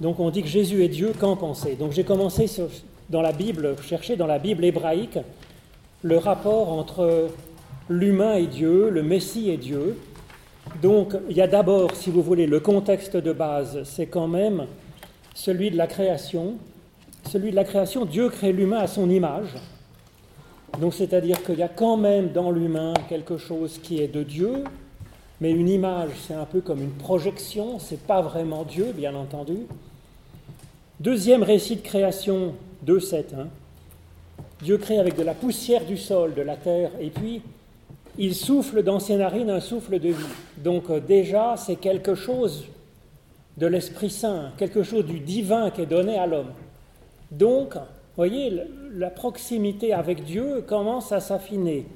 Donc on dit que Jésus est Dieu, qu'en penser? Donc j'ai commencé dans la Bible, chercher dans la Bible hébraïque le rapport entre l'humain et Dieu, le Messie et Dieu. Donc il y a d'abord, si vous voulez, le contexte de base, c'est quand même celui de la création. Celui de la création, Dieu crée l'humain à son image. Donc c'est-à-dire qu'il y a quand même dans l'humain quelque chose qui est de Dieu, mais une image, c'est un peu comme une projection, c'est pas vraiment Dieu, bien entendu. Deuxième récit de création, 2.7. Hein. Dieu crée avec de la poussière du sol, de la terre, et puis il souffle dans ses narines un souffle de vie. Donc euh, déjà, c'est quelque chose de l'Esprit Saint, quelque chose du divin qui est donné à l'homme. Donc, voyez, la proximité avec Dieu commence à s'affiner.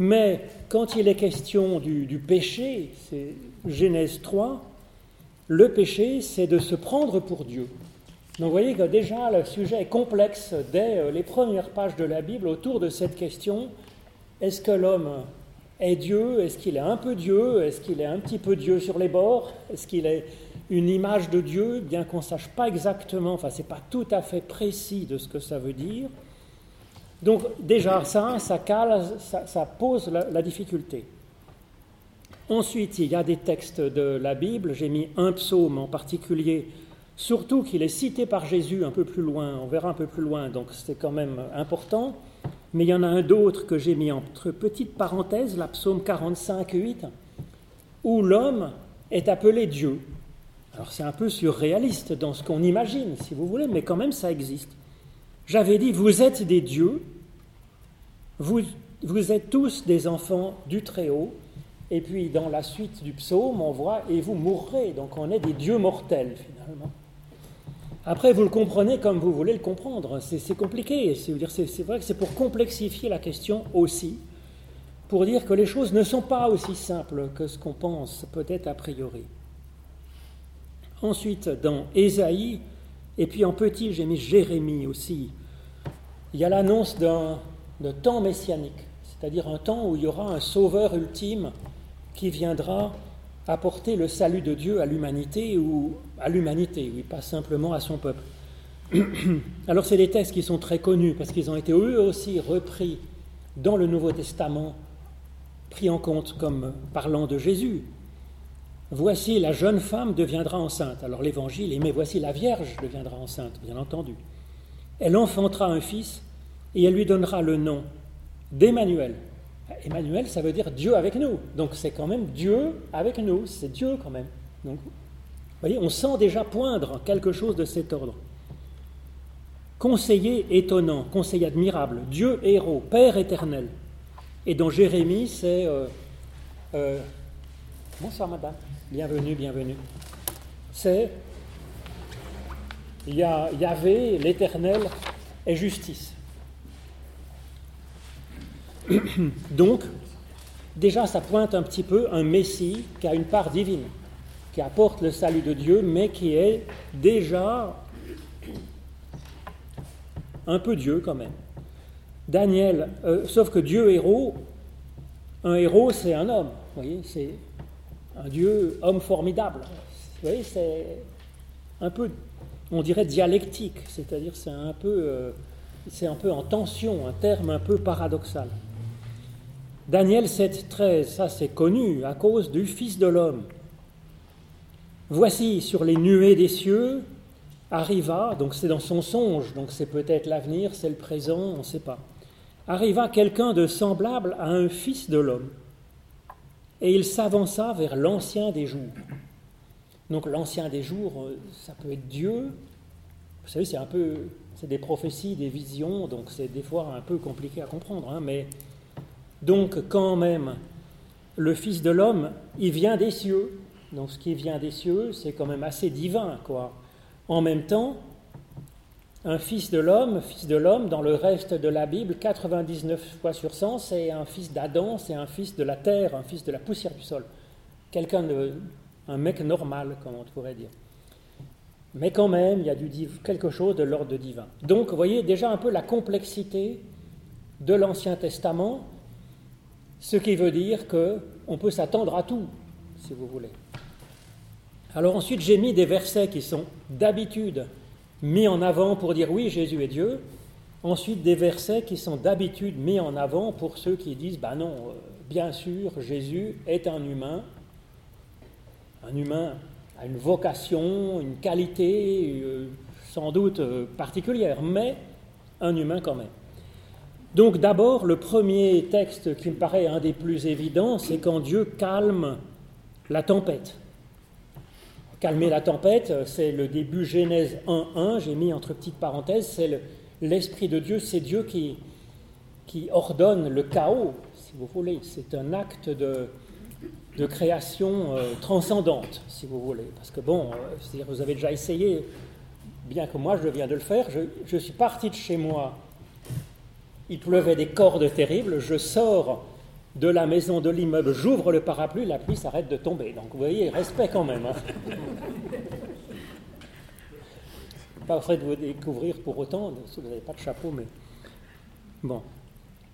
Mais quand il est question du, du péché, c'est Genèse 3, le péché, c'est de se prendre pour Dieu. Donc vous voyez que déjà le sujet est complexe dès euh, les premières pages de la Bible autour de cette question. Est-ce que l'homme est Dieu? Est-ce qu'il est un peu Dieu? Est-ce qu'il est un petit peu Dieu sur les bords? Est-ce qu'il est une image de Dieu? Bien qu'on ne sache pas exactement, enfin c'est pas tout à fait précis de ce que ça veut dire. Donc déjà ça, ça pose la difficulté. Ensuite, il y a des textes de la Bible, j'ai mis un psaume en particulier Surtout qu'il est cité par Jésus un peu plus loin, on verra un peu plus loin, donc c'est quand même important. Mais il y en a un d'autre que j'ai mis entre petites parenthèses, la psaume 45, 8, où l'homme est appelé Dieu. Alors c'est un peu surréaliste dans ce qu'on imagine, si vous voulez, mais quand même ça existe. J'avais dit, vous êtes des dieux, vous, vous êtes tous des enfants du Très-Haut, et puis dans la suite du psaume, on voit, et vous mourrez, donc on est des dieux mortels finalement. Après, vous le comprenez comme vous voulez le comprendre. C'est compliqué. C'est vrai que c'est pour complexifier la question aussi, pour dire que les choses ne sont pas aussi simples que ce qu'on pense peut-être a priori. Ensuite, dans Ésaïe, et puis en petit, j'ai mis Jérémie aussi, il y a l'annonce d'un temps messianique, c'est-à-dire un temps où il y aura un sauveur ultime qui viendra apporter le salut de Dieu à l'humanité ou à l'humanité, oui, pas simplement à son peuple. Alors c'est des textes qui sont très connus parce qu'ils ont été eux aussi repris dans le Nouveau Testament, pris en compte comme parlant de Jésus. Voici la jeune femme deviendra enceinte. Alors l'évangile est mais voici la Vierge deviendra enceinte, bien entendu. Elle enfantera un fils et elle lui donnera le nom d'Emmanuel, Emmanuel, ça veut dire Dieu avec nous. Donc c'est quand même Dieu avec nous, c'est Dieu quand même. Vous voyez, on sent déjà poindre quelque chose de cet ordre. Conseiller étonnant, conseiller admirable, Dieu héros, Père éternel. Et dans Jérémie, c'est euh, euh, Bonsoir madame, bienvenue, bienvenue. C'est Yahvé, l'éternel, et justice. Donc, déjà, ça pointe un petit peu un Messie qui a une part divine, qui apporte le salut de Dieu, mais qui est déjà un peu Dieu quand même. Daniel, euh, sauf que Dieu héros, un héros c'est un homme, vous voyez, c'est un Dieu homme formidable. Vous voyez, c'est un peu, on dirait dialectique, c'est-à-dire c'est un peu, euh, c'est un peu en tension, un terme un peu paradoxal. Daniel 7,13, ça c'est connu à cause du Fils de l'homme. Voici sur les nuées des cieux arriva, donc c'est dans son songe, donc c'est peut-être l'avenir, c'est le présent, on ne sait pas. Arriva quelqu'un de semblable à un Fils de l'homme, et il s'avança vers l'ancien des jours. Donc l'ancien des jours, euh, ça peut être Dieu. Vous savez, c'est un peu, c'est des prophéties, des visions, donc c'est des fois un peu compliqué à comprendre, hein, mais donc quand même, le Fils de l'homme, il vient des cieux. Donc ce qui vient des cieux, c'est quand même assez divin, quoi. En même temps, un fils de l'homme, fils de l'homme, dans le reste de la Bible, 99 fois sur 100, c'est un fils d'Adam, c'est un fils de la terre, un fils de la poussière du sol. Quelqu'un de. un mec normal, comme on pourrait dire. Mais quand même, il y a du, quelque chose de l'ordre divin. Donc, vous voyez déjà un peu la complexité de l'Ancien Testament ce qui veut dire qu'on peut s'attendre à tout, si vous voulez. Alors ensuite, j'ai mis des versets qui sont d'habitude mis en avant pour dire oui, Jésus est Dieu. Ensuite, des versets qui sont d'habitude mis en avant pour ceux qui disent, bah non, euh, bien sûr, Jésus est un humain. Un humain a une vocation, une qualité euh, sans doute euh, particulière, mais un humain quand même. Donc d'abord, le premier texte qui me paraît un des plus évidents, c'est quand Dieu calme la tempête. Calmer la tempête, c'est le début Genèse 1.1, j'ai mis entre petites parenthèses, c'est l'Esprit de Dieu, c'est Dieu qui, ordonne le chaos, si vous voulez. C'est un acte de, création euh, transcendante, si vous voulez. Parce que bon, euh, vous avez déjà essayé, bien que moi je viens de le faire, je suis parti de chez moi il pleuvait des cordes terribles, je sors de la maison de l'immeuble, j'ouvre le parapluie, la pluie s'arrête de tomber. Donc vous voyez, respect quand même. Hein. pas vrai de vous découvrir pour autant, si vous n'avez pas de chapeau, mais bon.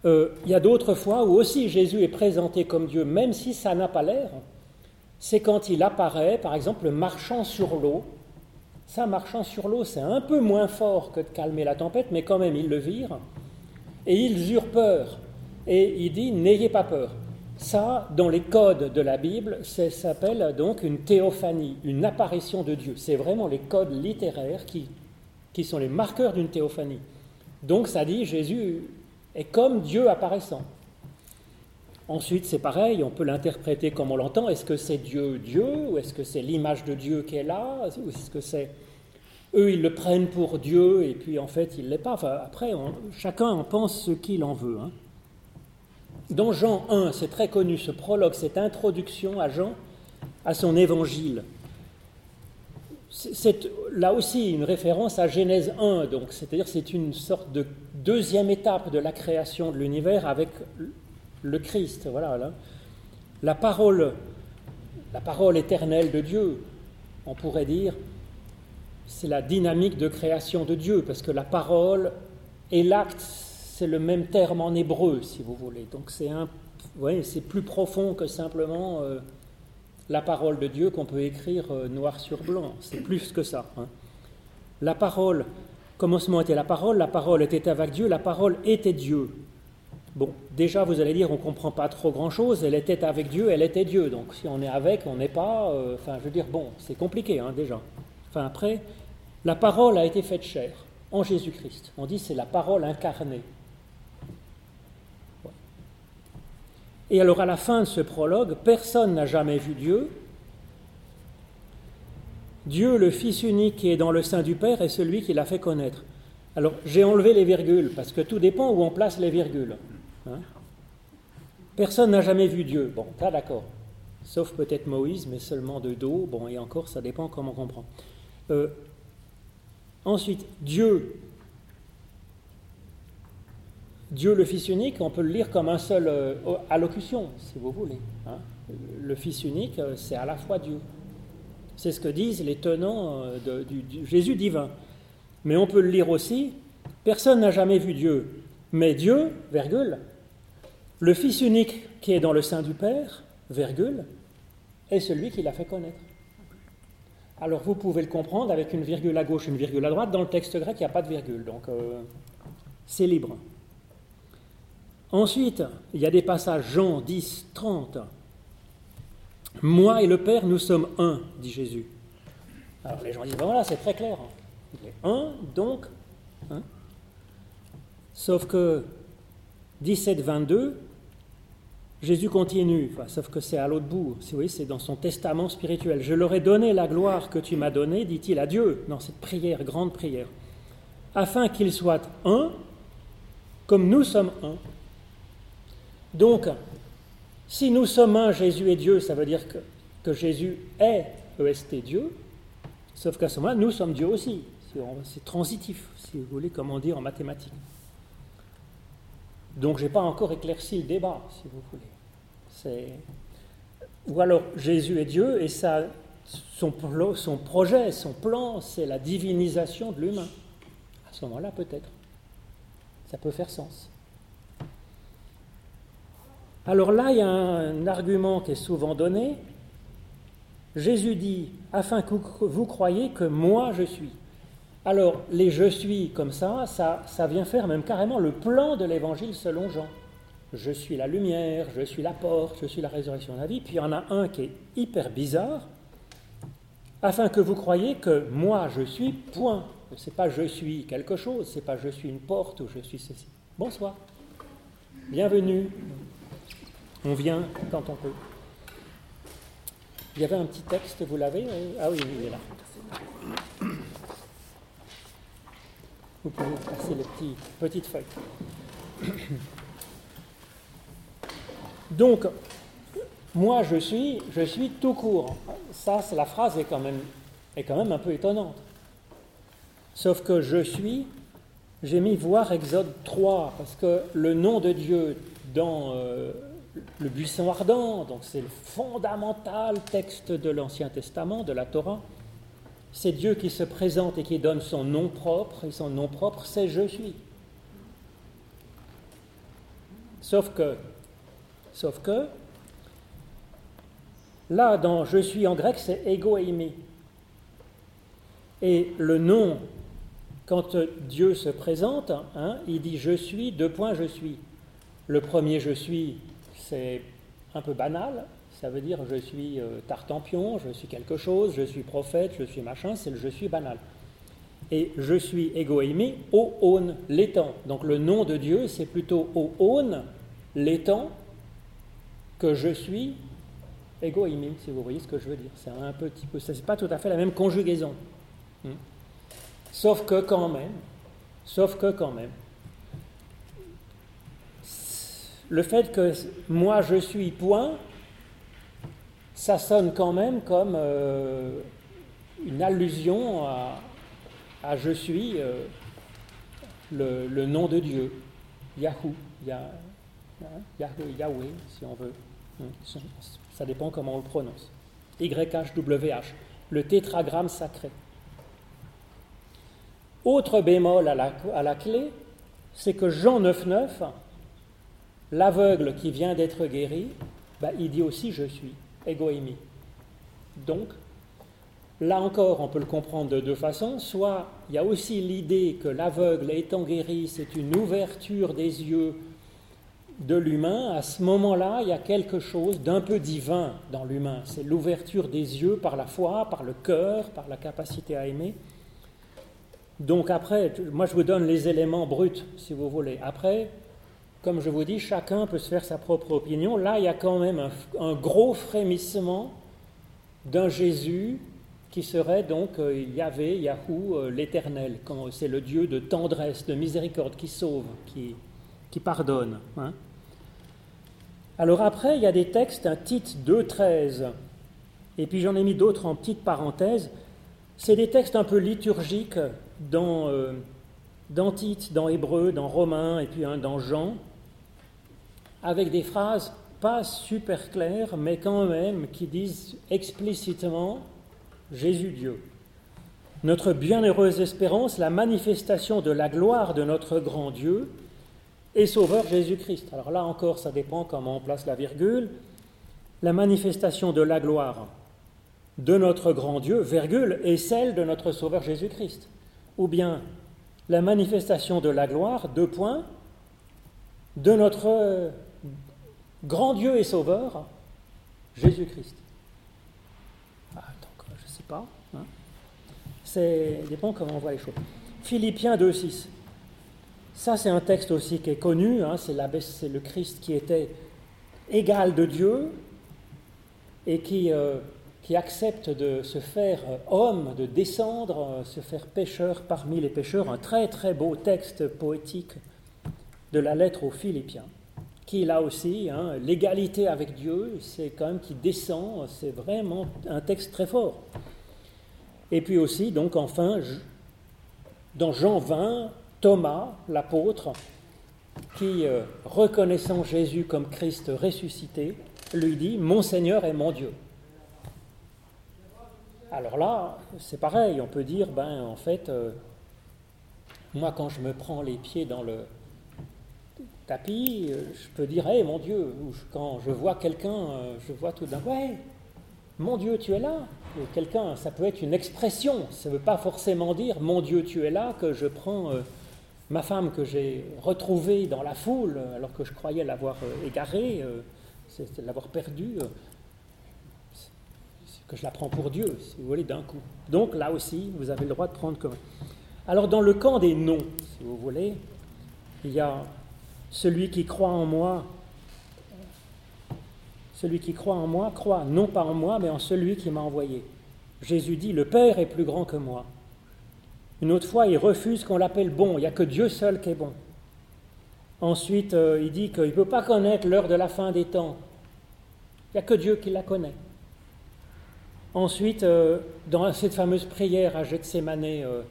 Euh, il y a d'autres fois où aussi Jésus est présenté comme Dieu, même si ça n'a pas l'air. C'est quand il apparaît, par exemple, marchant sur l'eau. Ça, marchant sur l'eau, c'est un peu moins fort que de calmer la tempête, mais quand même, il le vire et ils eurent peur. Et il dit N'ayez pas peur. Ça, dans les codes de la Bible, ça s'appelle donc une théophanie, une apparition de Dieu. C'est vraiment les codes littéraires qui, qui sont les marqueurs d'une théophanie. Donc ça dit Jésus est comme Dieu apparaissant. Ensuite, c'est pareil, on peut l'interpréter comme on l'entend. Est-ce que c'est Dieu Dieu Ou est-ce que c'est l'image de Dieu qui est là Ou est-ce que c'est eux, ils le prennent pour Dieu, et puis en fait, il ne l'est pas. après, chacun en pense ce qu'il en veut. Hein. Dans Jean 1, c'est très connu, ce prologue, cette introduction à Jean, à son évangile. C'est là aussi une référence à Genèse 1, donc c'est-à-dire c'est une sorte de deuxième étape de la création de l'univers avec le Christ. Voilà, La parole, la parole éternelle de Dieu, on pourrait dire, c'est la dynamique de création de Dieu, parce que la parole et l'acte, c'est le même terme en hébreu, si vous voulez. Donc c'est un, c'est plus profond que simplement euh, la parole de Dieu qu'on peut écrire euh, noir sur blanc. C'est plus que ça. Hein. La parole, commencement était la parole, la parole était avec Dieu, la parole était Dieu. Bon, déjà vous allez dire, on ne comprend pas trop grand-chose, elle était avec Dieu, elle était Dieu. Donc si on est avec, on n'est pas, euh, enfin je veux dire, bon, c'est compliqué hein, déjà. Enfin après, la parole a été faite chair en Jésus-Christ. On dit c'est la parole incarnée. Et alors à la fin de ce prologue, personne n'a jamais vu Dieu. Dieu, le Fils unique qui est dans le sein du Père, est celui qui l'a fait connaître. Alors j'ai enlevé les virgules, parce que tout dépend où on place les virgules. Hein. Personne n'a jamais vu Dieu. Bon, pas d'accord. Sauf peut-être Moïse, mais seulement de dos. Bon, et encore, ça dépend comment on comprend. Euh, Ensuite, Dieu. Dieu le Fils unique, on peut le lire comme un seul euh, allocution, si vous voulez. Hein. Le Fils unique, euh, c'est à la fois Dieu. C'est ce que disent les tenants du, Jésus divin. Mais on peut le lire aussi, personne n'a jamais vu Dieu, mais Dieu, virgule, le Fils unique qui est dans le sein du Père, virgule, est celui qui l'a fait connaître. Alors vous pouvez le comprendre avec une virgule à gauche, une virgule à droite. Dans le texte grec, il n'y a pas de virgule, donc euh, c'est libre. Ensuite, il y a des passages Jean 10, 30. Moi et le Père, nous sommes un, dit Jésus. Alors les gens disent, ben voilà, c'est très clair. Il est un, donc. Hein. Sauf que 17, 22, Jésus continue, sauf que c'est à l'autre bout, oui, c'est dans son testament spirituel. Je leur ai donné la gloire que tu m'as donnée, dit-il à Dieu, dans cette prière, grande prière, afin qu'ils soient un, comme nous sommes un. Donc, si nous sommes un, Jésus est Dieu, ça veut dire que, que Jésus est EST Dieu, sauf qu'à ce moment-là, nous sommes Dieu aussi. C'est transitif, si vous voulez, comme on dit en mathématiques. Donc je n'ai pas encore éclairci le débat, si vous voulez. Ou alors Jésus est Dieu et ça, son, son projet, son plan, c'est la divinisation de l'humain. À ce moment-là, peut-être. Ça peut faire sens. Alors là, il y a un argument qui est souvent donné. Jésus dit, afin que vous croyiez que moi je suis. Alors, les je suis comme ça, ça, ça vient faire même carrément le plan de l'évangile selon Jean. Je suis la lumière, je suis la porte, je suis la résurrection de la vie. Puis il y en a un qui est hyper bizarre, afin que vous croyiez que moi je suis, point. C'est pas je suis quelque chose, c'est pas je suis une porte ou je suis ceci. Bonsoir. Bienvenue. On vient quand on peut. Il y avait un petit texte, vous l'avez? Ah oui, il est là. Vous pouvez passer les petit, petite feuille. Donc, moi je suis, je suis tout court. Ça, la phrase est quand, même, est quand même un peu étonnante. Sauf que je suis, j'ai mis voir Exode 3, parce que le nom de Dieu dans euh, le buisson ardent, donc c'est le fondamental texte de l'Ancien Testament, de la Torah, c'est Dieu qui se présente et qui donne son nom propre, et son nom propre, c'est je suis. Sauf que, sauf que, là, dans je suis en grec, c'est ego aimé. Et le nom, quand Dieu se présente, hein, il dit je suis, deux points je suis. Le premier je suis, c'est un peu banal, ça veut dire je suis euh, tartampion, je suis quelque chose, je suis prophète, je suis machin, c'est le je suis banal. Et je suis égoïmé, au on, l'étang. Donc le nom de Dieu, c'est plutôt au on, l'étang, que je suis égoïmé, si vous voyez ce que je veux dire. C'est un petit peu, c'est pas tout à fait la même conjugaison. Hmm. Sauf que quand même, sauf que quand même, le fait que moi je suis point, ça sonne quand même comme euh, une allusion à, je suis euh, le, nom de Dieu, Yahoo, Yahweh, si on veut. Hein, ça dépend comment on le prononce. YHWH, le tétragramme sacré. Autre bémol à la, à clé, c'est que Jean 9,9, l'aveugle qui vient d'être guéri, bah, il dit aussi je suis égoïmie. Donc, là encore, on peut le comprendre de deux façons. Soit il y a aussi l'idée que l'aveugle étant guéri, c'est une ouverture des yeux de l'humain. À ce moment-là, il y a quelque chose d'un peu divin dans l'humain. C'est l'ouverture des yeux par la foi, par le cœur, par la capacité à aimer. Donc après, moi je vous donne les éléments bruts, si vous voulez. Après, comme je vous dis, chacun peut se faire sa propre opinion. Là, il y a quand même un, gros frémissement d'un Jésus qui serait donc euh, Yahvé, Yahou, euh, l'Éternel, c'est le Dieu de tendresse, de miséricorde, qui sauve, qui, pardonne. Hein. Alors après, il y a des textes, un Tite 2.13, et puis j'en ai mis d'autres en petite parenthèse. C'est des textes un peu liturgiques dans, euh, dans Tite, dans Hébreu, dans Romain, et puis dans Jean avec des phrases pas super claires, mais quand même qui disent explicitement Jésus Dieu. Notre bienheureuse espérance, la manifestation de la gloire de notre grand Dieu et Sauveur Jésus-Christ. Alors là encore, ça dépend comment on place la virgule. La manifestation de la gloire de notre grand Dieu, virgule, et celle de notre Sauveur Jésus-Christ. Ou bien la manifestation de la gloire, deux points, de notre grand Dieu et Sauveur, Jésus-Christ. Ah, donc, je ne sais pas. Hein. C'est dépend comment on voit les choses. Philippiens 2.6. Ça, c'est un texte aussi qui est connu. Hein, c'est, le Christ qui était égal de Dieu et qui, euh, qui accepte de se faire homme, de descendre, euh, se faire pécheur parmi les pécheurs. Un très très beau texte poétique de la lettre aux Philippiens qui là aussi, hein, l'égalité avec Dieu, c'est quand même qui descend, c'est vraiment un texte très fort. Et puis aussi, donc enfin, dans Jean 20, Thomas, l'apôtre, qui, euh, reconnaissant Jésus comme Christ ressuscité, lui dit, Mon Seigneur est mon Dieu. Alors là, c'est pareil, on peut dire, ben en fait, euh, moi quand je me prends les pieds dans le, tapis, euh, je peux dire, hé mon Dieu, ou quand je vois quelqu'un, euh, je vois tout d'un coup, Mon Dieu, tu es là. Quelqu'un, ça peut être une expression. Ça ne veut pas forcément dire Mon Dieu, tu es là que je prends euh, ma femme que j'ai retrouvée dans la foule alors que je croyais l'avoir égarée, l'avoir perdue, que je la prends pour Dieu, si vous voulez, d'un coup. Donc là aussi, vous avez le droit de prendre comme. Alors dans le camp des noms, si vous voulez, il y a celui qui croit en moi celui qui croit en moi croit non pas en moi, mais en celui qui m'a envoyé. Jésus dit, le Père est plus grand que moi. Une autre fois, il refuse qu'on l'appelle bon, il n'y a que Dieu seul qui est bon. Ensuite, euh, il dit qu'il ne peut pas connaître l'heure de la fin des temps. Il n'y a que Dieu qui la connaît. Ensuite, euh, dans cette fameuse prière à Gethsemane, euh,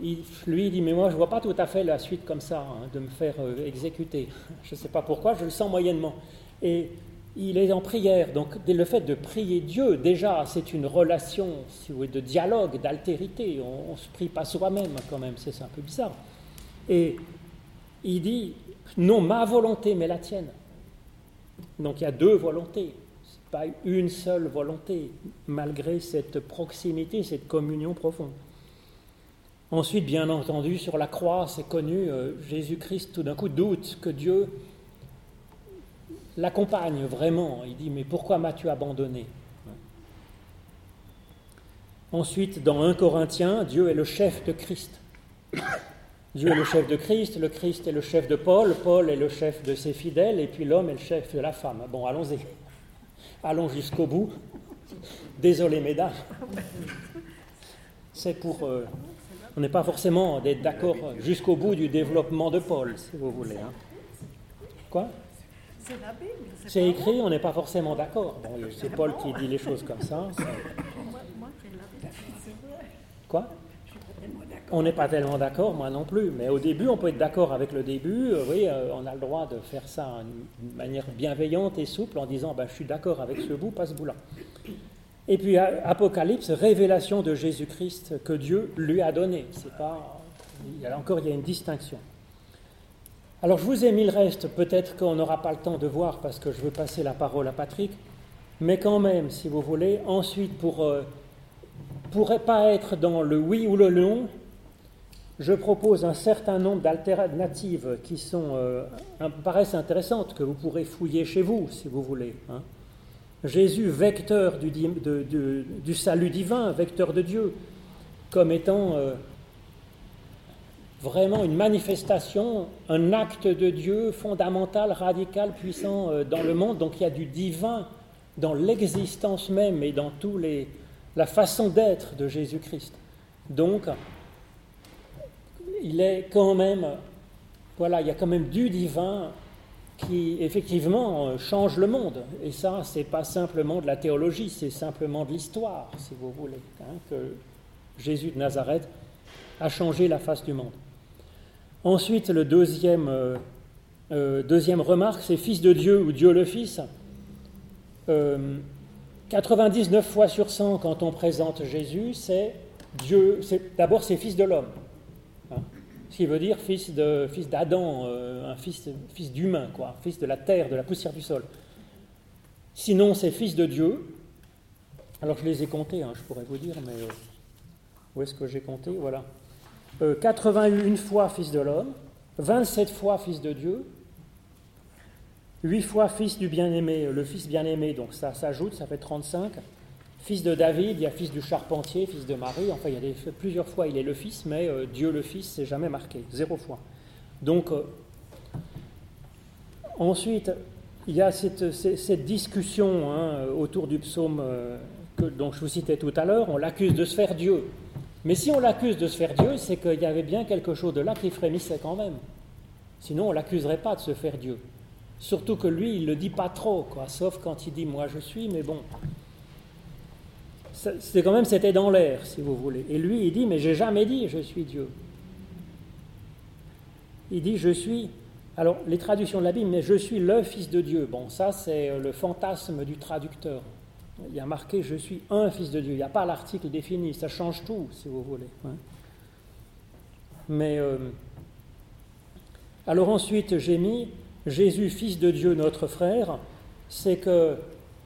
il, lui dit, mais moi je ne vois pas tout à fait la suite comme ça, hein, de me faire exécuter. Je ne sais pas pourquoi, je le sens moyennement. Et il est en prière. Donc le fait de prier Dieu, déjà, c'est une relation si vous voulez, de dialogue, d'altérité. On ne se prie pas soi-même quand même, c'est un peu bizarre. Et il dit, non ma volonté, mais la tienne. Donc il y a deux volontés, pas une seule volonté, malgré cette proximité, cette communion profonde. Ensuite, bien entendu, sur la croix, c'est connu, euh, Jésus-Christ tout d'un coup doute que Dieu l'accompagne vraiment. Il dit, mais pourquoi m'as-tu abandonné? Ensuite, dans 1 Corinthiens, Dieu est le chef de Christ. Dieu est le chef de Christ, le Christ est le chef de Paul, Paul est le chef de ses fidèles, et puis l'homme est le chef de la femme. Bon, allons-y. Allons jusqu'au bout. Désolé, mesdames. C'est pour. Euh, on n'est pas forcément d'accord jusqu'au bout du développement de Paul, si vous voulez. Hein. Quoi? C'est écrit, on n'est pas forcément d'accord. c'est Paul qui dit les choses comme ça. Quoi? On n'est pas tellement d'accord, moi non plus. Mais au début, on peut être d'accord avec le début. Euh, oui, euh, on a le droit de faire ça d'une manière bienveillante et souple en disant ben, Je suis d'accord avec ce bout, pas ce bout-là. Et puis Apocalypse, révélation de Jésus-Christ que Dieu lui a donné. C'est pas, encore il y a une distinction. Alors je vous ai mis le reste, peut-être qu'on n'aura pas le temps de voir parce que je veux passer la parole à Patrick, mais quand même, si vous voulez, ensuite pour euh, pourrait pas être dans le oui ou le non, je propose un certain nombre d'alternatives qui sont, euh, paraissent intéressantes, que vous pourrez fouiller chez vous, si vous voulez. Hein. Jésus, vecteur du, salut divin, vecteur de Dieu, comme étant euh, vraiment une manifestation, un acte de Dieu fondamental, radical, puissant euh, dans le monde. Donc il y a du divin dans l'existence même et dans tous les, la façon d'être de Jésus-Christ. Donc, il est quand même, voilà, il y a quand même du divin qui effectivement euh, change le monde. Et ça, c'est pas simplement de la théologie, c'est simplement de l'histoire, si vous voulez, hein, que Jésus de Nazareth a changé la face du monde. Ensuite, le deuxième, euh, euh, remarque, c'est Fils de Dieu ou Dieu le Fils. 99 euh, fois sur 100, quand on présente Jésus, c'est Dieu. D'abord, c'est Fils de l'homme. Ce qui veut dire fils de fils d'Adam, un fils, fils d'humain, quoi, fils de la terre, de la poussière du sol. Sinon, c'est fils de Dieu. Alors je les ai comptés, hein, je pourrais vous dire, mais où est-ce que j'ai compté? Voilà. 81 euh, fois fils de l'homme, 27 fois fils de Dieu, 8 fois fils du bien-aimé, le fils bien-aimé, donc ça s'ajoute, ça fait 35. Fils de David, il y a fils du charpentier, fils de Marie, enfin il y a plusieurs fois il est le fils, mais euh, Dieu le fils, c'est jamais marqué, zéro fois. Donc, euh, ensuite, il y a cette, discussion hein, autour du psaume que, dont je vous citais tout à l'heure, on l'accuse de se faire Dieu. Mais si on l'accuse de se faire Dieu, c'est qu'il y avait bien quelque chose de là qui frémissait quand même. Sinon, on l'accuserait pas de se faire Dieu. Surtout que lui, il ne le dit pas trop, quoi, sauf quand il dit moi je suis, mais bon. C'est quand même, c'était dans l'air, si vous voulez. Et lui, il dit mais j'ai jamais dit je suis Dieu. Il dit je suis. Alors, les traductions de la Bible, mais je suis le Fils de Dieu. Bon, ça, c'est le fantasme du traducteur. Il y a marqué Je suis un fils de Dieu. Il n'y a pas l'article défini. Ça change tout, si vous voulez. Hein. Mais. Euh, alors ensuite, j'ai mis Jésus, fils de Dieu, notre frère. C'est que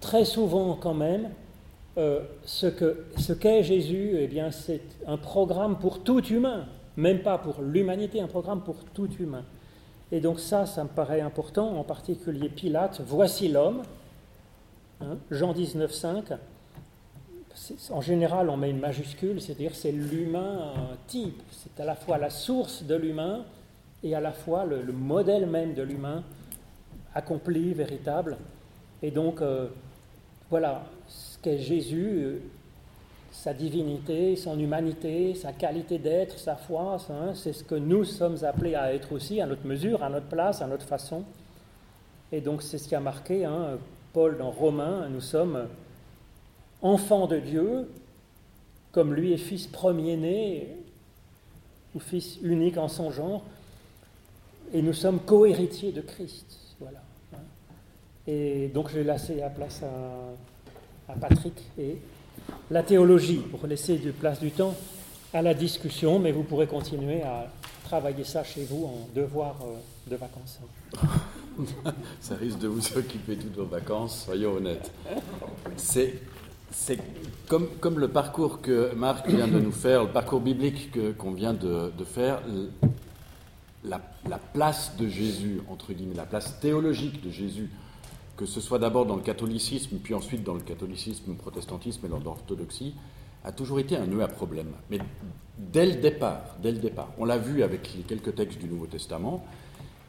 très souvent, quand même, euh, ce qu'est Jésus, eh bien, c'est un programme pour tout humain, même pas pour l'humanité, un programme pour tout humain. Et donc ça, ça me paraît important, en particulier Pilate, voici l'homme, hein, Jean 19, 5. En général, on met une majuscule, c'est-à-dire c'est l'humain type, c'est à la fois la source de l'humain et à la fois le, modèle même de l'humain accompli, véritable. Et donc, euh, voilà, Jésus, euh, sa divinité, son humanité, sa qualité d'être, sa foi, hein, c'est ce que nous sommes appelés à être aussi, à notre mesure, à notre place, à notre façon. Et donc c'est ce qui a marqué hein, Paul dans Romains, nous sommes enfants de Dieu, comme lui est fils premier-né ou fils unique en son genre, et nous sommes co-héritiers de Christ. Voilà. Hein. Et donc je vais laisser la place à, à Patrick et la théologie, pour laisser de place du temps à la discussion, mais vous pourrez continuer à travailler ça chez vous en devoir euh, de vacances. ça risque de vous occuper toutes vos vacances, soyons honnêtes. C'est, c'est comme, comme le parcours que Marc vient de nous faire, le parcours biblique que, qu'on vient de, de faire, la, la, place de Jésus, entre guillemets, la place théologique de Jésus que ce soit d'abord dans le catholicisme, puis ensuite dans le catholicisme, le protestantisme et dans l'orthodoxie, a toujours été un nœud à problème. Mais dès le départ, dès le départ, on l'a vu avec les quelques textes du Nouveau Testament,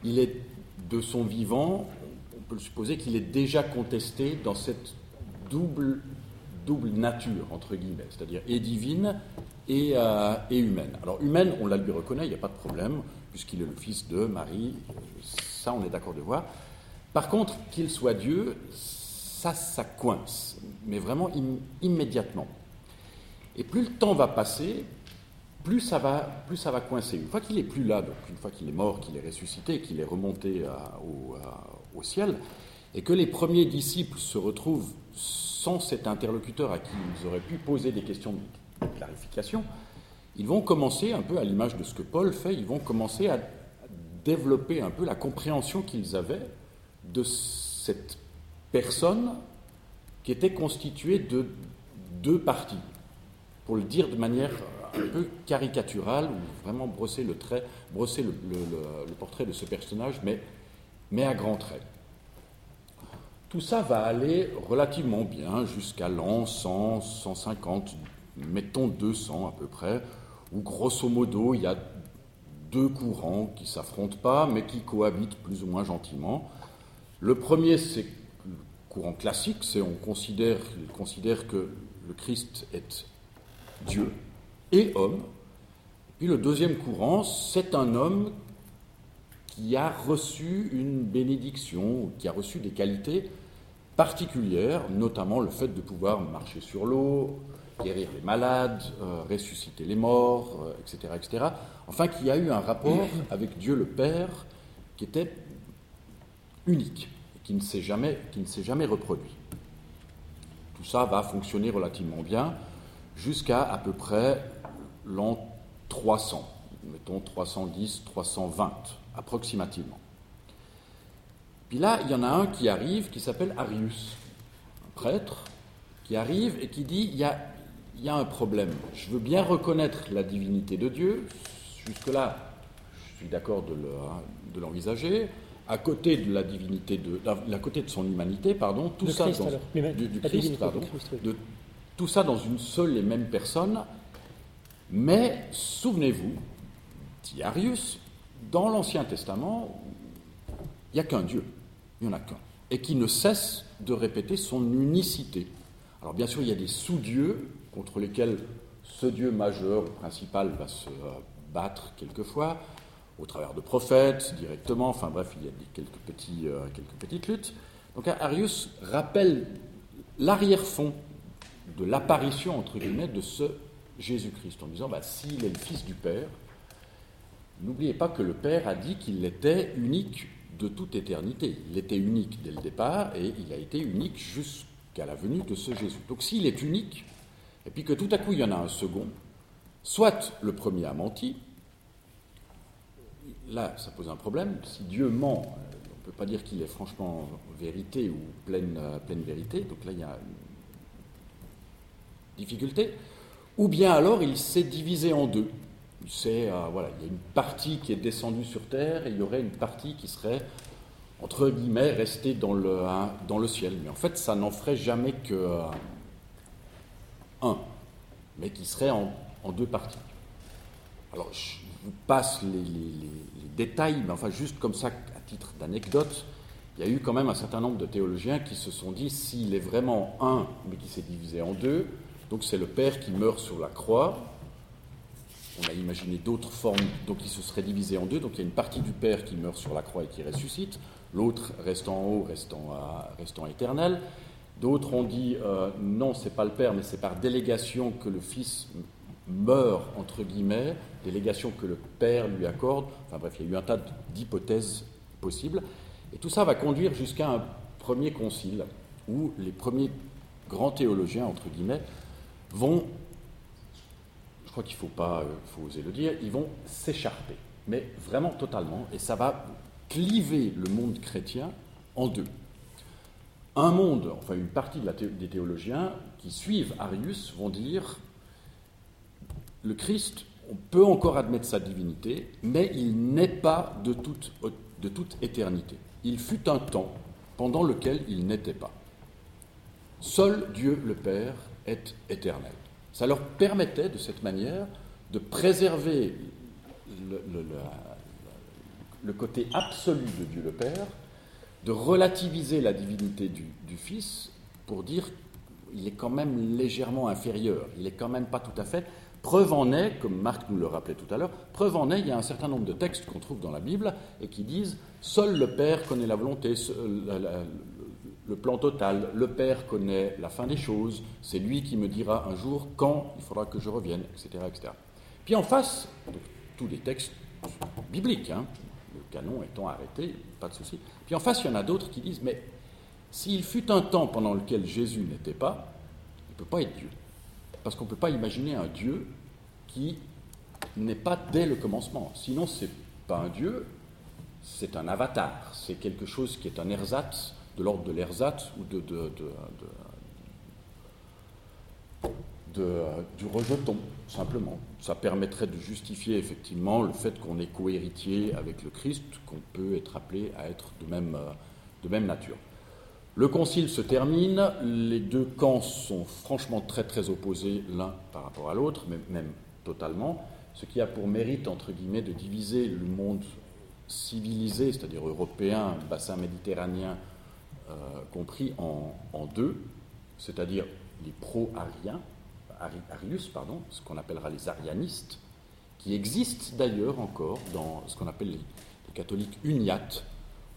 il est de son vivant, on peut le supposer qu'il est déjà contesté dans cette double, double nature, entre guillemets, c'est-à-dire et divine et, euh, et, humaine. Alors humaine, on la lui reconnaît, il n'y a pas de problème, puisqu'il est le fils de Marie, ça on est d'accord de voir. Par contre, qu'il soit Dieu, ça, ça coince, mais vraiment immédiatement. Et plus le temps va passer, plus ça va, plus ça va coincer. Une fois qu'il est plus là, donc une fois qu'il est mort, qu'il est ressuscité, qu'il est remonté au, ciel, et que les premiers disciples se retrouvent sans cet interlocuteur à qui ils auraient pu poser des questions de clarification, ils vont commencer un peu à l'image de ce que Paul fait, ils vont commencer à développer un peu la compréhension qu'ils avaient de cette personne qui était constituée de deux parties, pour le dire de manière un peu caricaturale, ou vraiment brosser le trait, brosser le, portrait de ce personnage, mais, mais à grands traits. Tout ça va aller relativement bien jusqu'à l'an 100, 150, mettons 200 à peu près, où grosso modo il y a deux courants qui s'affrontent pas, mais qui cohabitent plus ou moins gentiment. Le premier, c'est le courant classique, c'est on considère, que le Christ est Dieu et homme. Puis le deuxième courant, c'est un homme qui a reçu une bénédiction, qui a reçu des qualités particulières, notamment le fait de pouvoir marcher sur l'eau, guérir les malades, euh, ressusciter les morts, etc., euh, etc. Enfin, qui a eu un rapport avec Dieu le Père qui était unique, qui ne s'est jamais, reproduit. Tout ça va fonctionner relativement bien jusqu'à à peu près l'an 300, mettons 310, 320 approximativement. Puis là, il y en a un qui arrive qui s'appelle Arius, un prêtre, qui arrive et qui dit il y a, il y a un problème. Je veux bien reconnaître la divinité de Dieu, jusque-là, je suis d'accord de l'envisager à côté de la divinité, de, à côté de son humanité, pardon, tout ça dans, du, Christ, pardon, de, tout ça dans une seule et même personne. Mais souvenez-vous, dit Arius, dans l'Ancien Testament, il n'y a qu'un Dieu, il n'y en a qu'un, et qui ne cesse de répéter son unicité. Alors bien sûr, il y a des sous-dieux contre lesquels ce Dieu majeur, principal, va se battre quelquefois au travers de prophètes, directement, enfin bref, il y a euh, quelques petites luttes. Donc Arius rappelle l'arrière-fond de l'apparition, entre guillemets, de ce Jésus-Christ, en disant, bah, s'il est le Fils du Père, n'oubliez pas que le Père a dit qu'il était unique de toute éternité. Il était unique dès le départ et il a été unique jusqu'à la venue de ce Jésus. Donc s'il est unique, et puis que tout à coup il y en a un second, soit le premier a menti, là, ça pose un problème. Si Dieu ment, euh, on ne peut pas dire qu'il est franchement vérité ou pleine, euh, pleine vérité. Donc là, il y a difficulté, ou bien alors il s'est divisé en deux. C'est, voilà, il y a une partie qui est descendue sur terre et il y aurait une partie qui serait, entre guillemets, restée dans le, hein, dans le ciel. Mais en fait, ça n'en ferait jamais que un, mais qui serait en, deux parties. Alors, je vous passe les, les détails, mais enfin, juste comme ça, à titre d'anecdote, il y a eu quand même un certain nombre de théologiens qui se sont dit s'il est vraiment un, mais qui s'est divisé en deux, donc c'est le Père qui meurt sur la croix. On a imaginé d'autres formes, donc il se serait divisé en deux. Donc il y a une partie du Père qui meurt sur la croix et qui ressuscite, l'autre reste en haut, restant, restant éternel. D'autres ont dit euh, non, c'est pas le Père, mais c'est par délégation que le Fils meurt, entre guillemets, délégation que le Père lui accorde. Enfin bref, il y a eu un tas d'hypothèses possibles. Et tout ça va conduire jusqu'à un premier concile où les premiers grands théologiens, entre guillemets, vont, je crois qu'il ne faut pas, euh, faut oser le dire, ils vont s'écharper, mais vraiment totalement, et ça va cliver le monde chrétien en deux. Un monde, enfin une partie des théologiens qui suivent Arius vont dire le Christ, on peut encore admettre sa divinité, mais il n'est pas de toute, de toute éternité. Il fut un temps pendant lequel il n'était pas. Seul Dieu le Père est éternel. Ça leur permettait de cette manière de préserver le, côté absolu de Dieu le Père, de relativiser la divinité du, du Fils pour dire qu'il est quand même légèrement inférieur, il n'est quand même pas tout à fait. Preuve en est, comme Marc nous le rappelait tout à l'heure, preuve en est, il y a un certain nombre de textes qu'on trouve dans la Bible et qui disent Seul le Père connaît la volonté, le plan total, le Père connaît la fin des choses, c'est lui qui me dira un jour quand il faudra que je revienne, etc. etc. Puis en face, tous les textes bibliques, hein, le canon étant arrêté, pas de souci. Puis en face, il y en a d'autres qui disent Mais s'il fut un temps pendant lequel Jésus n'était pas, il ne peut pas être Dieu. Parce qu'on ne peut pas imaginer un Dieu qui n'est pas dès le commencement. Sinon, ce n'est pas un Dieu, c'est un avatar. C'est quelque chose qui est un ersatz, de l'ordre de l'ersatz ou de, du rejeton, simplement. Ça permettrait de justifier effectivement le fait qu'on est cohéritier avec le Christ, qu'on peut être appelé à être de même, de même nature. Le concile se termine, les deux camps sont franchement très très opposés l'un par rapport à l'autre, même totalement, ce qui a pour mérite, entre guillemets, de diviser le monde civilisé, c'est-à-dire européen, bassin méditerranéen euh, compris en, deux, c'est-à-dire les pro-ariens, Arius, pardon, ce qu'on appellera les arianistes, qui existent d'ailleurs encore dans ce qu'on appelle les, les catholiques uniates,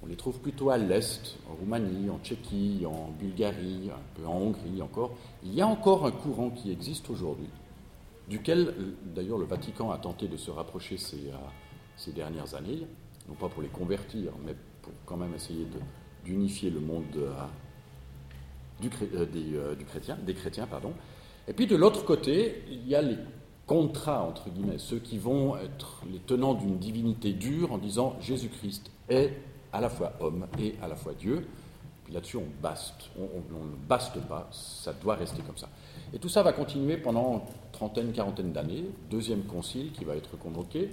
on les trouve plutôt à l'est, en Roumanie, en Tchéquie, en Bulgarie, un peu en Hongrie encore. Il y a encore un courant qui existe aujourd'hui, duquel d'ailleurs le Vatican a tenté de se rapprocher ces, euh, ces, dernières années, non pas pour les convertir, mais pour quand même essayer d'unifier le monde euh, euh, des, des chrétiens. Pardon. Et puis de l'autre côté, il y a les contrats, entre guillemets, ceux qui vont être les tenants d'une divinité dure en disant Jésus-Christ est à la fois homme et à la fois Dieu. Puis là-dessus, on baste. On, ne baste pas, ça doit rester comme ça. Et tout ça va continuer pendant trentaine, quarantaine d'années. Deuxième concile qui va être convoqué.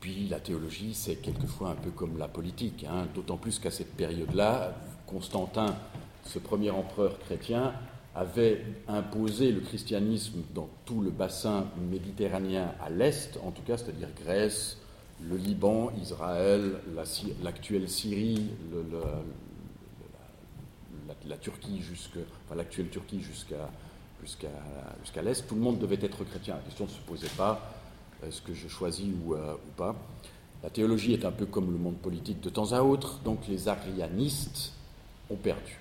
Puis la théologie, c'est quelquefois un peu comme la politique, hein. d'autant plus qu'à cette période-là, Constantin, ce premier empereur chrétien, avait imposé le christianisme dans tout le bassin méditerranéen à l'est, en tout cas, c'est-à-dire Grèce, le Liban, Israël, l'actuelle Syrie, la, Turquie jusque, l'actuelle Turquie jusqu'à l'est, tout le monde devait être chrétien. La question ne se posait pas est-ce que je choisis ou, euh, ou, pas. La théologie est un peu comme le monde politique de temps à autre, donc les arianistes ont perdu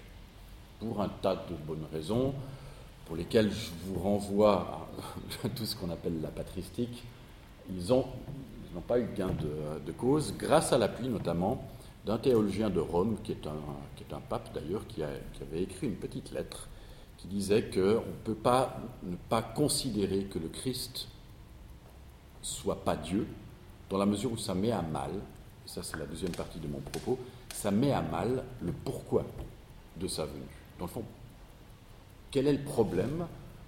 pour un tas de bonnes raisons, pour lesquelles je vous renvoie à tout ce qu'on appelle la patristique. Ils ont n'ont pas eu gain de, cause, grâce à l'appui notamment d'un théologien de Rome, qui est un, pape d'ailleurs, qui, qui, avait écrit une petite lettre qui disait qu'on ne peut pas ne pas considérer que le Christ soit pas Dieu, dans la mesure où ça met à mal, et ça c'est la deuxième partie de mon propos, ça met à mal le pourquoi de sa venue. Dans le fond, quel est le problème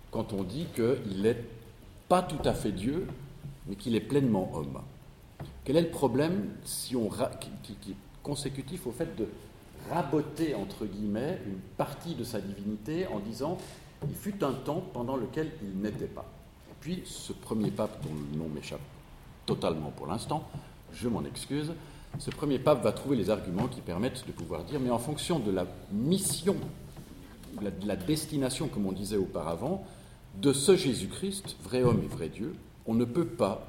quand on dit qu'il n'est pas tout à fait Dieu, mais qu'il est pleinement homme? Quel est le problème si on, qui, est consécutif au fait de raboter, entre guillemets, une partie de sa divinité en disant il fut un temps pendant lequel il n'était pas. Puis, ce premier pape, dont le nom m'échappe totalement pour l'instant, je m'en excuse, ce premier pape va trouver les arguments qui permettent de pouvoir dire, mais en fonction de la mission, de la destination, comme on disait auparavant, de ce Jésus-Christ, vrai homme et vrai Dieu, on ne peut pas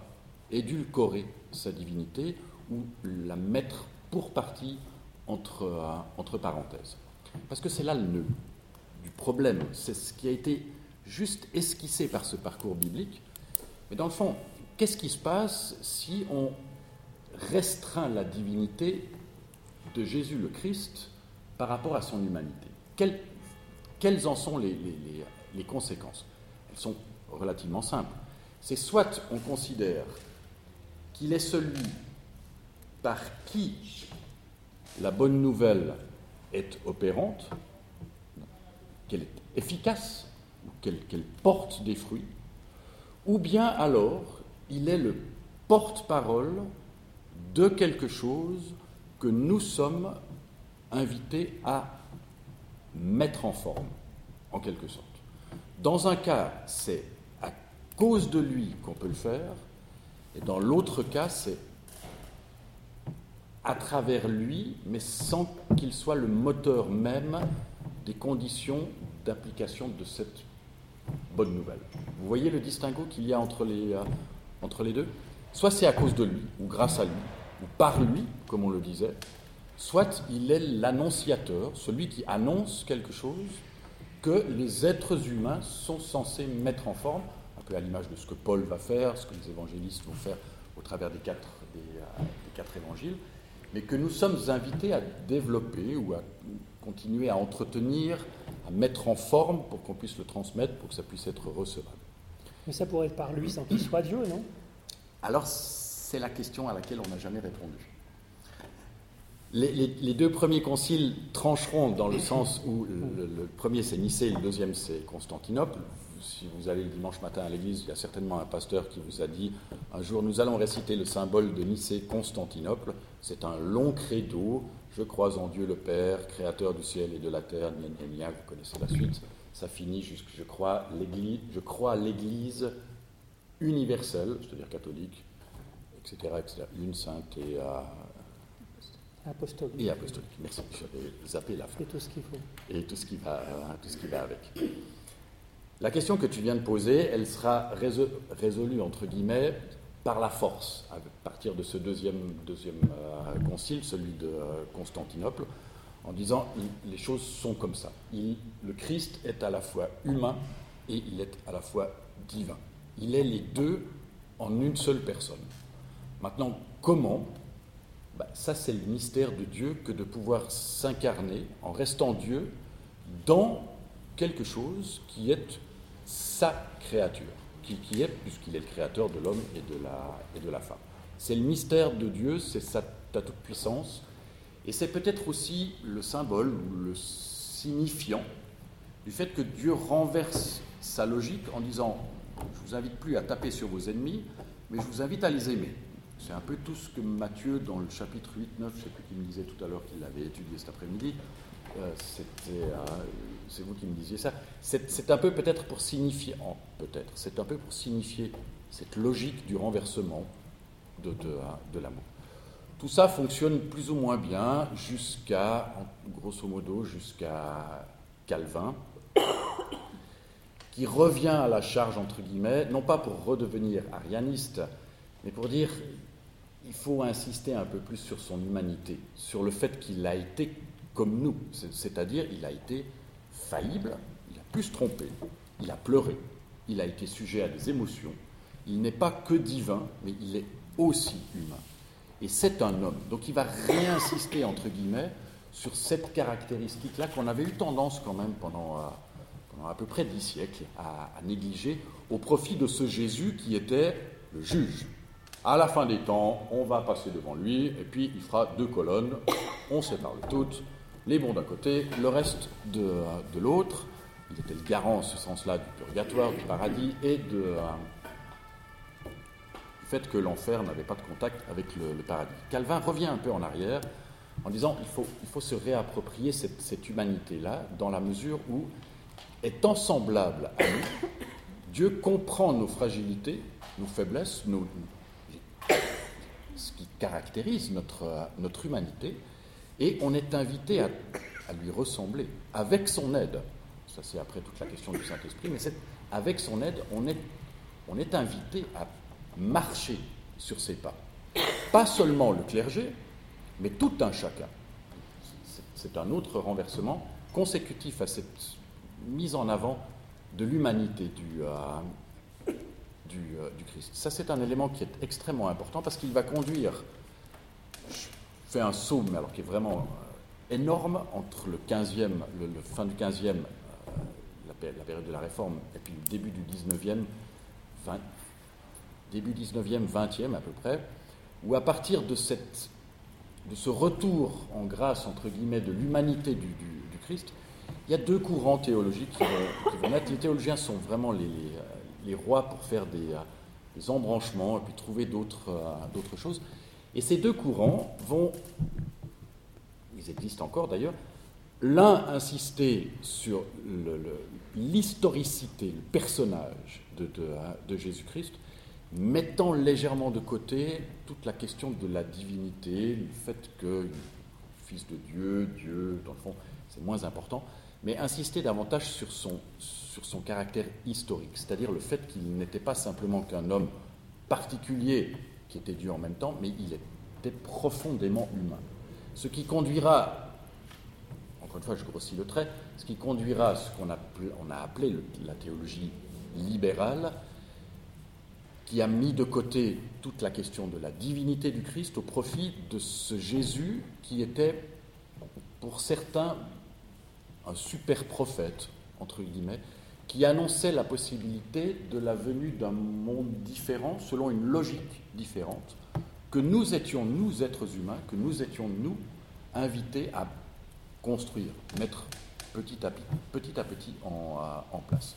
édulcorer sa divinité ou la mettre pour partie entre, euh, entre parenthèses. Parce que c'est là le nœud du problème, c'est ce qui a été juste esquissé par ce parcours biblique. Mais dans le fond, qu'est-ce qui se passe si on restreint la divinité de Jésus le Christ par rapport à son humanité? Quelles, quelles, en sont les, les, les conséquences? Elles sont relativement simples. C'est soit on considère qu'il est celui par qui la bonne nouvelle est opérante, qu'elle est efficace, qu'elle porte des fruits, ou bien alors il est le porte-parole de quelque chose que nous sommes invités à mettre en forme, en quelque sorte. Dans un cas, c'est à cause de lui qu'on peut le faire, et dans l'autre cas, c'est à travers lui, mais sans qu'il soit le moteur même des conditions d'application de cette bonne nouvelle. Vous voyez le distinguo qu'il y a entre les, euh, entre les deux? Soit c'est à cause de lui, ou grâce à lui, ou par lui, comme on le disait, soit il est l'annonciateur, celui qui annonce quelque chose que les êtres humains sont censés mettre en forme, peu à l'image de ce que Paul va faire, ce que les évangélistes vont faire au travers des quatre, des, euh, des quatre évangiles mais que nous sommes invités à développer ou à continuer à entretenir, à mettre en forme pour qu'on puisse le transmettre, pour que ça puisse être recevable. Mais ça pourrait être par lui sans qu'il soit Dieu, non? Alors, c'est la question à laquelle on n'a jamais répondu. Les, deux premiers conciles trancheront dans le sens où le, le premier c'est Nicée, le deuxième c'est Constantinople si vous allez le dimanche matin à l'église, il y a certainement un pasteur qui vous a dit un jour nous allons réciter le symbole de Nicée-Constantinople. C'est un long credo. Je crois en Dieu le Père, créateur du ciel et de la terre. Gna, vous connaissez la suite. Ça finit jusque je crois l'église, je crois à l'église universelle, c'est-à-dire catholique, etc., etc. Une sainte et euh, apostolique. Et apostolique. Merci. J'avais zappé la fin. Et tout ce qu'il faut. Et tout ce qui va, tout ce qui va avec. La question que tu viens de poser, elle sera résolue, entre guillemets, par la force, à partir de ce deuxième, euh, concile, celui de euh, Constantinople, en disant les choses sont comme ça. le Christ est à la fois humain et il est à la fois divin. Il est les deux en une seule personne. Maintenant, comment? Bah, Ça, c'est le mystère de Dieu que de pouvoir s'incarner en restant Dieu dans quelque chose qui est sa créature, qui, est, puisqu'il est le créateur de l'homme et, de la, et de la femme. C'est le mystère de Dieu, c'est sa, toute-puissance, et c'est peut-être aussi le symbole ou le signifiant du fait que Dieu renverse sa logique en disant Je vous invite plus à taper sur vos ennemis, mais je vous invite à les aimer. C'est un peu tout ce que Matthieu, dans le chapitre 8-9, je ne sais plus qui me disait tout à l'heure qu'il l'avait étudié cet après-midi, c'est vous qui me disiez ça. C'est, un peu peut-être pour signifier, peut-être, c'est un peu pour signifier cette logique du renversement de, de, l'amour. Tout ça fonctionne plus ou moins bien jusqu'à, grosso modo, jusqu'à Calvin, qui revient à la charge, entre guillemets, non pas pour redevenir arianiste, mais pour dire il faut insister un peu plus sur son humanité, sur le fait qu'il a été comme nous, c'est-à-dire il a été faillible, il a pu se tromper, il a pleuré, il a été sujet à des émotions, il n'est pas que divin, mais il est aussi humain. Et c'est un homme. Donc il va réinsister, entre guillemets, sur cette caractéristique-là qu'on avait eu tendance quand même pendant, euh, pendant à peu près dix siècles à, à, négliger au profit de ce Jésus qui était le juge. À la fin des temps, on va passer devant lui et puis il fera deux colonnes, on sépare le tout, les bons d'un côté, le reste de, l'autre. il était le garant, en ce sens-là, du purgatoire, du paradis et de, euh, du fait que l'enfer n'avait pas de contact avec le, paradis. Calvin revient un peu en arrière en disant il faut, se réapproprier cette, humanité-là dans la mesure où, étant semblable à nous, Dieu comprend nos fragilités, nos faiblesses, ce qui caractérise notre, notre humanité, et on est invité à, lui ressembler avec son aide ça c'est après toute la question du Saint-Esprit, mais avec son aide, on est, invité à marcher sur ses pas. Pas seulement le clergé, mais tout un chacun. C'est un autre renversement consécutif à cette mise en avant de l'humanité du, euh, euh, du, Christ. Ça, c'est un élément qui est extrêmement important parce qu'il va conduire, je fais un saut, mais alors qui est vraiment euh, énorme, entre le 15e, le, fin du 15e la période de la Réforme, et puis le début du 19e, 20, début 19e, 20e à peu près, où à partir de, cette, de ce retour en grâce, entre guillemets, de l'humanité du, Christ, il y a deux courants théologiques qui vont, naître. Les théologiens sont vraiment les, les rois pour faire des, des, embranchements et puis trouver d'autres choses. Et ces deux courants vont, ils existent encore d'ailleurs, l'un insister sur l'historicité, le personnage de, Jésus-Christ, mettant légèrement de côté toute la question de la divinité, le fait que fils de Dieu, Dieu, dans le fond, c'est moins important, mais insister davantage sur son, sur son caractère historique, c'est-à-dire le fait qu'il n'était pas simplement qu'un homme particulier qui était Dieu en même temps, mais il était profondément humain. Ce qui conduira une fois je grossis le trait, ce qui conduira à ce qu'on a, a, appelé la théologie libérale, qui a mis de côté toute la question de la divinité du Christ au profit de ce Jésus qui était, pour certains, un super prophète, entre guillemets, qui annonçait la possibilité de la venue d'un monde différent, selon une logique différente, que nous étions, nous, êtres humains, que nous étions, nous, invités à construire, mettre petit à petit, petit, à petit en, en place.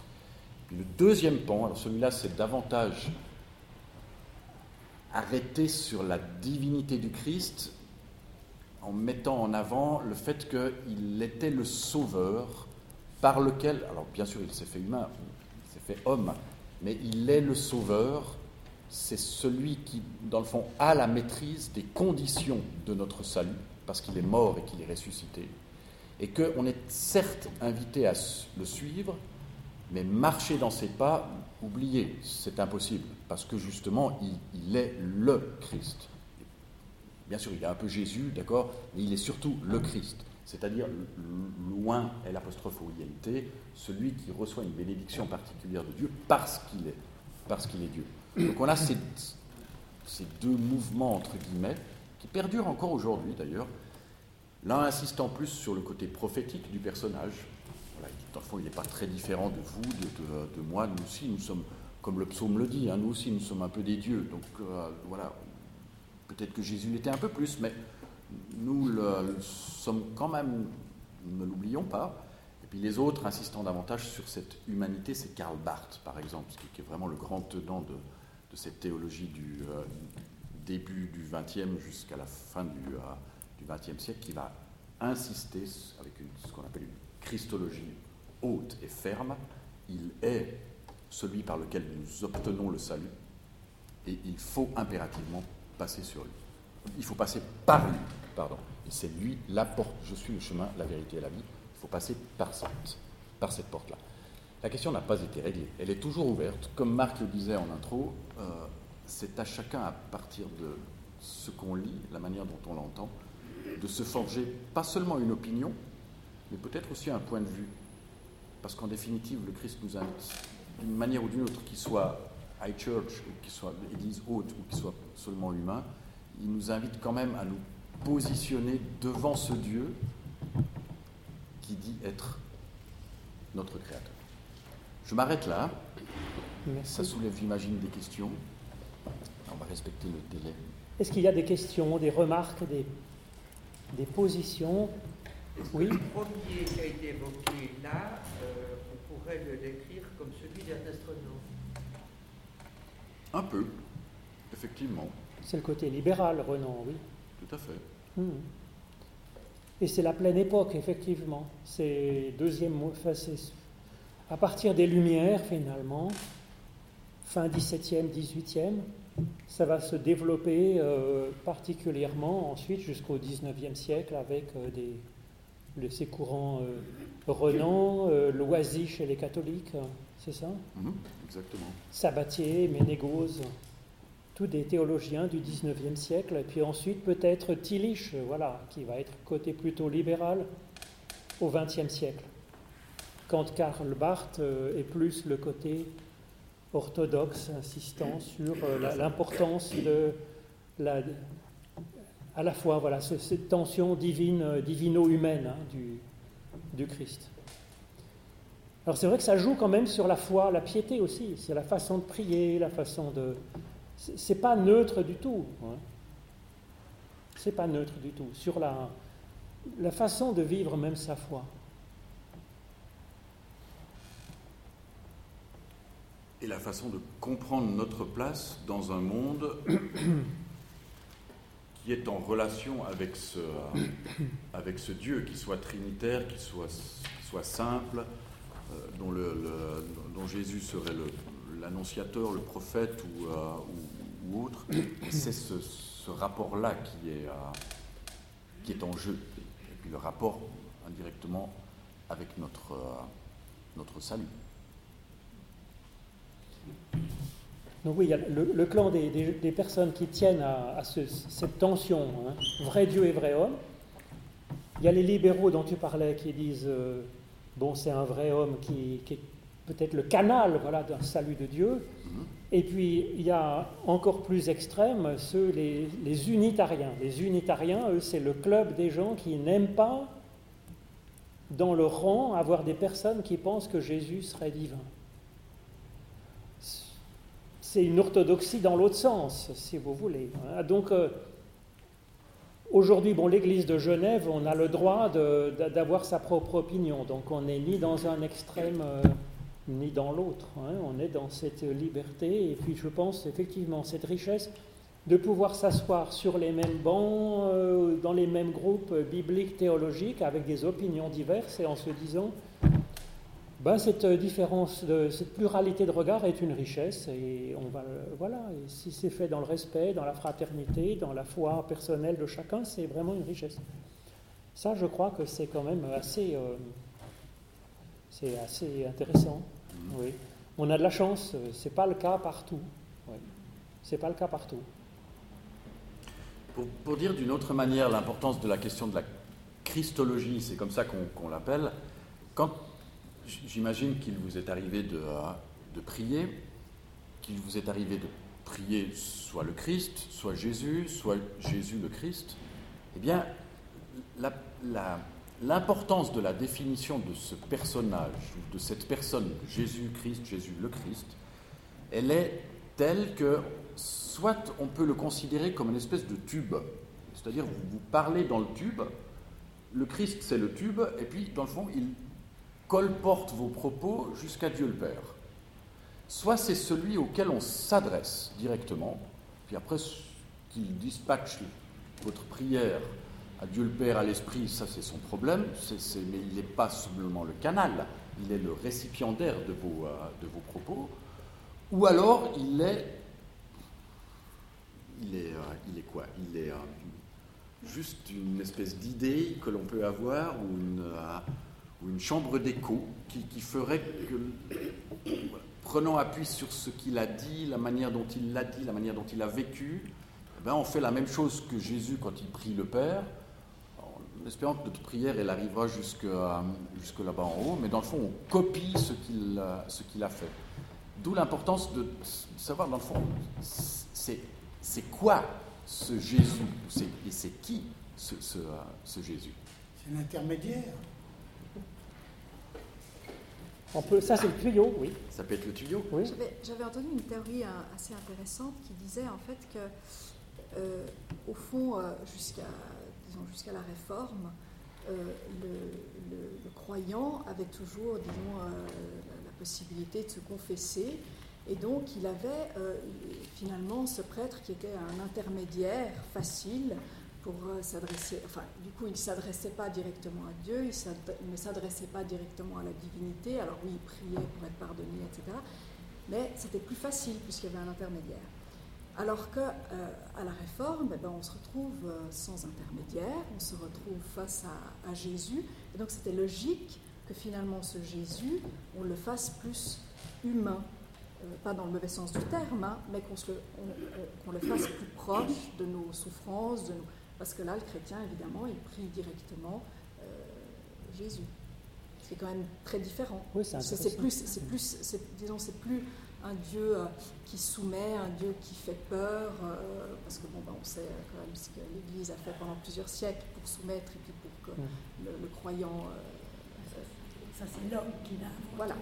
le deuxième pan, alors celui-là c'est davantage arrêté sur la divinité du Christ en mettant en avant le fait qu'il était le sauveur par lequel, alors bien sûr il s'est fait humain, il s'est fait homme, mais il est le sauveur, c'est celui qui, dans le fond, a la maîtrise des conditions de notre salut, parce qu'il est mort et qu'il est ressuscité, et qu'on est certes invité à le suivre, mais marcher dans ses pas, oubliez, c'est impossible, parce que justement, il, est le Christ. Bien sûr, il a un peu Jésus, d'accord, mais il est surtout le Christ, c'est-à-dire loin est l'apostrophe INT, celui qui reçoit une bénédiction particulière de Dieu parce qu'il est, est Dieu. Donc on a ces, ces deux mouvements, entre guillemets, qui perdurent encore aujourd'hui d'ailleurs, L'un insistant plus sur le côté prophétique du personnage. Voilà, dans le fond, il n'est pas très différent de vous, de, moi. Nous aussi, nous sommes, comme le psaume le dit, hein, nous aussi, nous sommes un peu des dieux. Donc euh, voilà, peut-être que Jésus l'était un peu plus, mais nous le, sommes quand même, ne l'oublions pas. Et puis les autres insistant davantage sur cette humanité, c'est Karl Barth, par exemple, qui, est vraiment le grand tenant de, cette théologie du euh, début du XXe jusqu'à la fin du, euh, du XXe siècle qui va insister avec ce qu'on appelle une christologie haute et ferme. Il est celui par lequel nous obtenons le salut et il faut impérativement passer sur lui. Il faut passer par lui, pardon. Et c'est lui la porte. Je suis le chemin, la vérité et la vie. Il faut passer par cette, porte-là. La question n'a pas été réglée. Elle est toujours ouverte. Comme Marc le disait en intro, euh, c'est à chacun à partir de ce qu'on lit, la manière dont on l'entend, de se forger pas seulement une opinion, mais peut-être aussi un point de vue. Parce qu'en définitive, le Christ nous invite, d'une manière ou d'une autre, qu'il soit high church, qu'il soit église haute, ou qu'il soit seulement humain, il nous invite quand même à nous positionner devant ce Dieu qui dit être notre Créateur. Je m'arrête là. Ça soulève, j'imagine, des questions. On va respecter le délai. Est-ce qu'il y a des questions, des remarques, des des positions? Oui. Le premier qui a été évoqué là, euh, on pourrait le décrire comme celui d'Ernest Renan. Un peu, effectivement. C'est le côté libéral, Renan, oui. Tout à fait. Hmm. Et c'est la pleine époque, effectivement. C'est deuxième mot, enfin, à partir des Lumières, finalement, fin 17e, 18e, ça va se développer euh, particulièrement ensuite jusqu'au 19e siècle avec euh, des, ces courants euh, Renan, Loisy chez les catholiques, c'est ça? Mhm, Exactement. Sabatier, Ménégose, tous des théologiens du 19e siècle, et puis ensuite peut-être Tillich, voilà, qui va être côté plutôt libéral au 20e siècle, quand Karl Barth est plus le côté orthodoxe insistant sur euh, l'importance de la, à la fois voilà, cette tension divine, euh, divino-humaine hein, du Christ. Alors c'est vrai que ça joue quand même sur la foi, la piété aussi, c'est la façon de prier, la façon de... C'est pas neutre du tout. Hein. C'est pas neutre du tout. Sur la, la façon de vivre même sa foi. et la façon de comprendre notre place dans un monde qui est en relation avec ce, avec ce Dieu, qui soit trinitaire, qui soit, soit simple, euh, dont, le, dont, Jésus serait l'annonciateur, le, prophète ou, euh, ou, autre. C'est ce, rapport-là qui, est, euh, qui est en jeu. Et puis le rapport indirectement avec notre, notre salut. Donc oui, il y a le, clan des, personnes qui tiennent à, cette tension, hein, vrai Dieu et vrai homme. Il y a les libéraux dont tu parlais qui disent, euh, bon, c'est un vrai homme qui, est peut-être le canal voilà, d'un salut de Dieu. Et puis, il y a encore plus extrêmes, ceux, les, les unitariens. Les unitariens, eux, c'est le club des gens qui n'aiment pas, dans leur rang, avoir des personnes qui pensent que Jésus serait divin c'est une orthodoxie dans l'autre sens, si vous voulez. Donc, euh, aujourd'hui, bon, l'Église de Genève, on a le droit d'avoir sa propre opinion. Donc, on n'est ni dans un extrême euh, ni dans l'autre. Hein. On est dans cette liberté. Et puis, je pense effectivement cette richesse de pouvoir s'asseoir sur les mêmes bancs, euh, dans les mêmes groupes bibliques, théologiques, avec des opinions diverses, et en se disant ben, cette différence, de, cette pluralité de regard est une richesse et on va, voilà, et si c'est fait dans le respect, dans la fraternité, dans la foi personnelle de chacun, c'est vraiment une richesse. Ça, je crois que c'est quand même assez, euh, c'est assez intéressant. Oui. On a de la chance, c'est pas le cas partout. Oui. C'est pas le cas partout. Pour, pour dire d'une autre manière l'importance de la question de la christologie, c'est comme ça qu'on l'appelle, quand J'imagine qu'il vous est arrivé de, de prier, qu'il vous est arrivé de prier soit le Christ, soit Jésus, soit Jésus le Christ. Eh bien, l'importance de la définition de ce personnage, de cette personne, Jésus Christ, Jésus le Christ, elle est telle que soit on peut le considérer comme une espèce de tube, c'est-à-dire vous parlez dans le tube, le Christ c'est le tube, et puis dans le fond il colporte vos propos jusqu'à Dieu le Père. Soit c'est celui auquel on s'adresse directement, puis après qu'il dispatche votre prière à Dieu le Père, à l'Esprit, ça c'est son problème, mais il n'est pas simplement le canal, il est le récipiendaire de vos, euh, propos, ou alors il est, il est, euh, quoi? Il est euh, juste une espèce d'idée que l'on peut avoir, ou une chambre d'écho qui, ferait que, prenant appui sur ce qu'il a dit, la manière dont il l'a dit, la manière dont il a vécu, eh ben on fait la même chose que Jésus quand il prie le Père, espérant que notre prière elle arrivera jusque, jusque là-bas en haut, mais dans le fond on copie ce qu'il ce qu'il a fait. D'où l'importance de savoir dans le fond c'est quoi ce Jésus? Et c'est qui ce, ce, ce Jésus? C'est l'intermédiaire ça, c'est le tuyau, oui. Ça peut être le tuyau. Oui. J'avais entendu une théorie euh, assez intéressante qui disait en fait que, euh, au fond, euh, jusqu'à la réforme, le, croyant avait toujours, disons, la, possibilité de se confesser. Et donc, il avait finalement ce prêtre qui était un intermédiaire facile pour s'adresser, enfin, du coup, il ne s'adressait pas directement à Dieu, il, ne s'adressait pas directement à la divinité, alors oui, il priait pour être pardonné, etc. Mais c'était plus facile puisqu'il y avait un intermédiaire. Alors qu'à euh, à la réforme, eh ben, on se retrouve euh, sans intermédiaire, on se retrouve face à, Jésus. Et donc c'était logique que finalement ce Jésus, on le fasse plus humain. Euh, pas dans le mauvais sens du terme, hein, mais qu'on le fasse plus proche de nos souffrances, de parce que là, le chrétien, évidemment, il prie directement Jésus. C'est quand même très différent. Oui, c'est plus, c'est plus, disons, c'est plus un Dieu euh, qui soumet, un Dieu qui fait peur, euh, parce que bon, ben, on sait quand même ce que l'Église a fait pendant plusieurs siècles pour soumettre et puis pour que le, croyant. Euh, ça, c'est l'homme qui l'a. Voilà.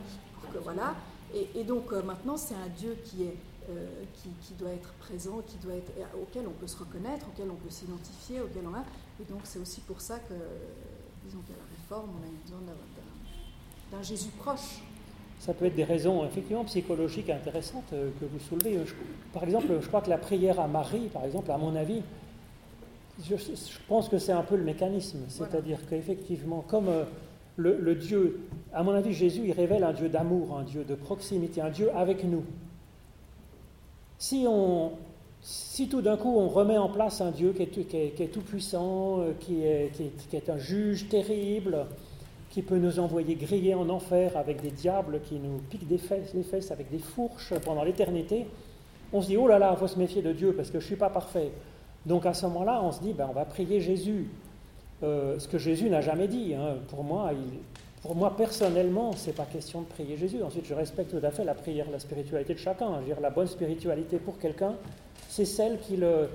Que, voilà. Et, donc maintenant, c'est un Dieu qui est qui, qui, doit être présent, qui doit être, auquel on peut se reconnaître, auquel on peut s'identifier, auquel on a. Et donc c'est aussi pour ça que, disons qu'à la réforme, on a eu besoin d'un Jésus proche, ça peut être des raisons effectivement psychologiques intéressantes euh, que vous soulevez. par exemple, je crois que la prière à Marie, par exemple, à mon avis, je, pense que c'est un peu le mécanisme. C'est-à-dire qu'effectivement, comme euh, le, Dieu, à mon avis, Jésus, il révèle un Dieu d'amour, un Dieu de proximité, un Dieu avec nous. Si, on, si tout d'un coup on remet en place un Dieu qui est, tout puissant, euh, qui est, qui est un juge terrible, qui peut nous envoyer griller en enfer avec des diables qui nous piquent des fesses, les fesses avec des fourches pendant l'éternité, on se dit, oh là là, il faut se méfier de Dieu parce que je ne suis pas parfait. Donc à ce moment-là, on se dit, ben, on va prier Jésus. Euh, ce que Jésus n'a jamais dit. Hein. Pour, moi, pour moi, personnellement, ce n'est pas question de prier Jésus. Ensuite, je respecte tout à fait la prière, la spiritualité de chacun. Je veux dire, la bonne spiritualité pour quelqu'un, c'est celle qui le,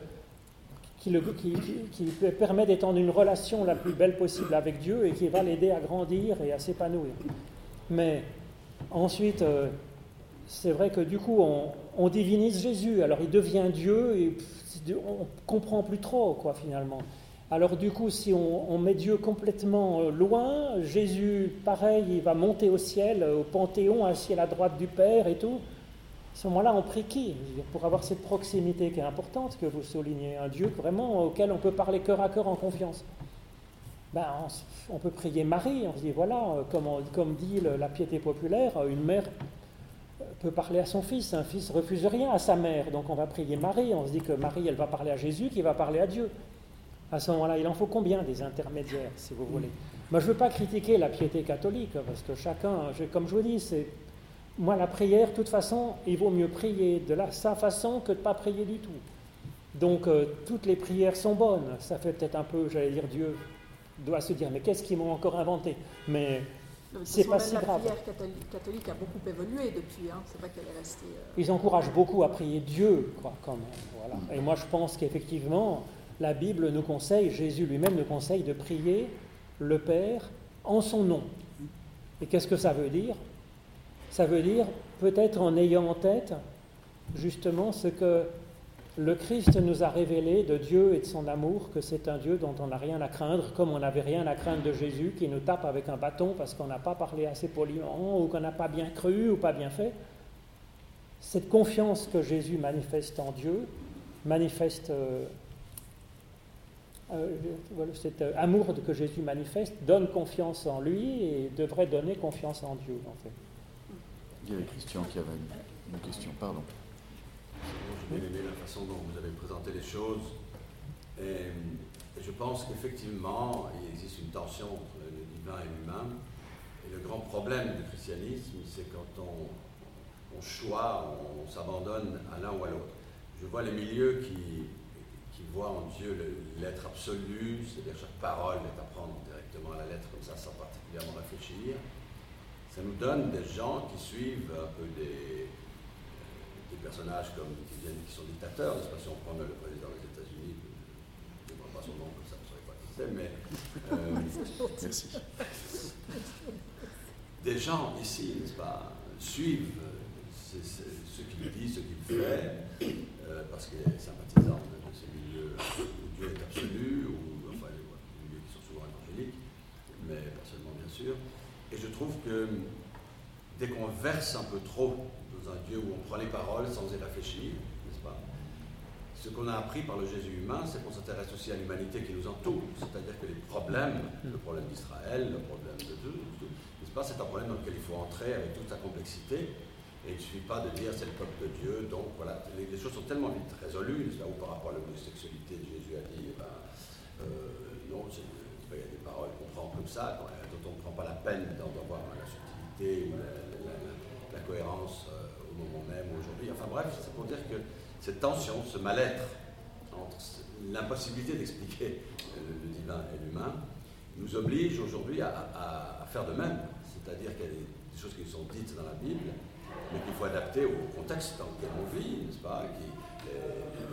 qui, le, qui, permet d'étendre une relation la plus belle possible avec Dieu et qui va l'aider à grandir et à s'épanouir. Mais ensuite, euh, c'est vrai que du coup, on, divinise Jésus. Alors il devient Dieu et on comprend plus trop, quoi, finalement. Alors du coup, si on, met Dieu complètement euh, loin, Jésus, pareil, il va monter au ciel, au Panthéon, assis à la droite du Père et tout. À ce moment-là, on prie qui Pour avoir cette proximité qui est importante, que vous soulignez, un Dieu vraiment auquel on peut parler cœur à cœur en confiance. Ben, on, peut prier Marie, on se dit, voilà, comme, comme dit la piété populaire, une mère peut parler à son fils, un fils refuse rien à sa mère, donc on va prier Marie, on se dit que Marie, elle va parler à Jésus, qui va parler à Dieu. À ce moment-là, il en faut combien des intermédiaires, si vous voulez? Moi, je ne veux pas critiquer la piété catholique, parce que chacun, comme je vous dis, c'est moi, la prière, de toute façon, il vaut mieux prier de la, sa façon que de ne pas prier du tout. Donc, euh, toutes les prières sont bonnes. Ça fait peut-être un peu, j'allais dire, Dieu doit se dire, mais qu'est-ce qu'ils m'ont encore inventé? Mais c'est pas si grave. La prière catholique, a beaucoup évolué depuis. Hein. C'est pas qu'elle est restée. Euh, Ils encouragent beaucoup à prier Dieu, quoi, quand même. Voilà. Et moi, je pense qu'effectivement, la Bible nous conseille, Jésus lui-même nous conseille de prier le Père en son nom. Et qu'est-ce que ça veut dire? Ça veut dire peut-être en ayant en tête justement ce que le Christ nous a révélé de Dieu et de son amour, que c'est un Dieu dont on n'a rien à craindre, comme on n'avait rien à craindre de Jésus qui nous tape avec un bâton parce qu'on n'a pas parlé assez poliment ou qu'on n'a pas bien cru ou pas bien fait. Cette confiance que Jésus manifeste en Dieu, manifeste euh, euh, cet euh, amour que Jésus manifeste, donne confiance en lui et devrait donner confiance en Dieu en fait. Il y avait Christian qui avait une, question, pardon. J'ai bien aimé la façon dont vous avez présenté les choses. Et, je pense qu'effectivement, il existe une tension entre le divin et l'humain. Et le grand problème du christianisme, c'est quand on, on choisit, on, s'abandonne à l'un ou à l'autre. Je vois les milieux qui, qui voient en Dieu l'être absolu, c'est-à-dire chaque parole est à prendre directement à la lettre comme ça, sans particulièrement réfléchir ça nous donne des gens qui suivent un peu des, des personnages comme, qui, viennent, qui sont dictateurs. De toute façon, on prend le président des États-Unis, je ne prends pas son nom comme ça, vous ne savez pas qui c'est, mais. Euh, Merci. Des gens ici, n'est-ce pas, suivent euh, ce qu'il dit, ce qu'il fait, euh, parce qu'il est sympathisant de, ces milieux où Dieu est absolu, ou enfin les milieux qui sont souvent évangéliques. sûr. Et je trouve que dès qu'on verse un peu trop dans un Dieu où on prend les paroles sans y réfléchir, n'est-ce pas Ce qu'on a appris par le Jésus humain, c'est qu'on s'intéresse aussi à l'humanité qui nous entoure. C'est-à-dire que les problèmes, le problème d'Israël, le problème de Dieu, n'est-ce pas C'est un problème dans lequel il faut entrer avec toute sa complexité. Et il ne suffit pas de dire c'est le peuple de Dieu, donc voilà, les, choses sont tellement vite résolues, pas Ou par rapport à l'homosexualité, Jésus a dit, eh ben, euh, non, il y a des paroles qu'on prend comme ça, dont on ne prend pas la peine d'en la subtilité ou la, cohérence euh, au moment même, aujourd'hui. Enfin bref, c'est pour dire que cette tension, ce mal-être entre l'impossibilité d'expliquer le, divin et l'humain, nous oblige aujourd'hui à, faire de même. C'est-à-dire qu'il y a des, choses qui sont dites dans la Bible, mais qu'il faut adapter au contexte dans lequel on vit, n'est-ce pas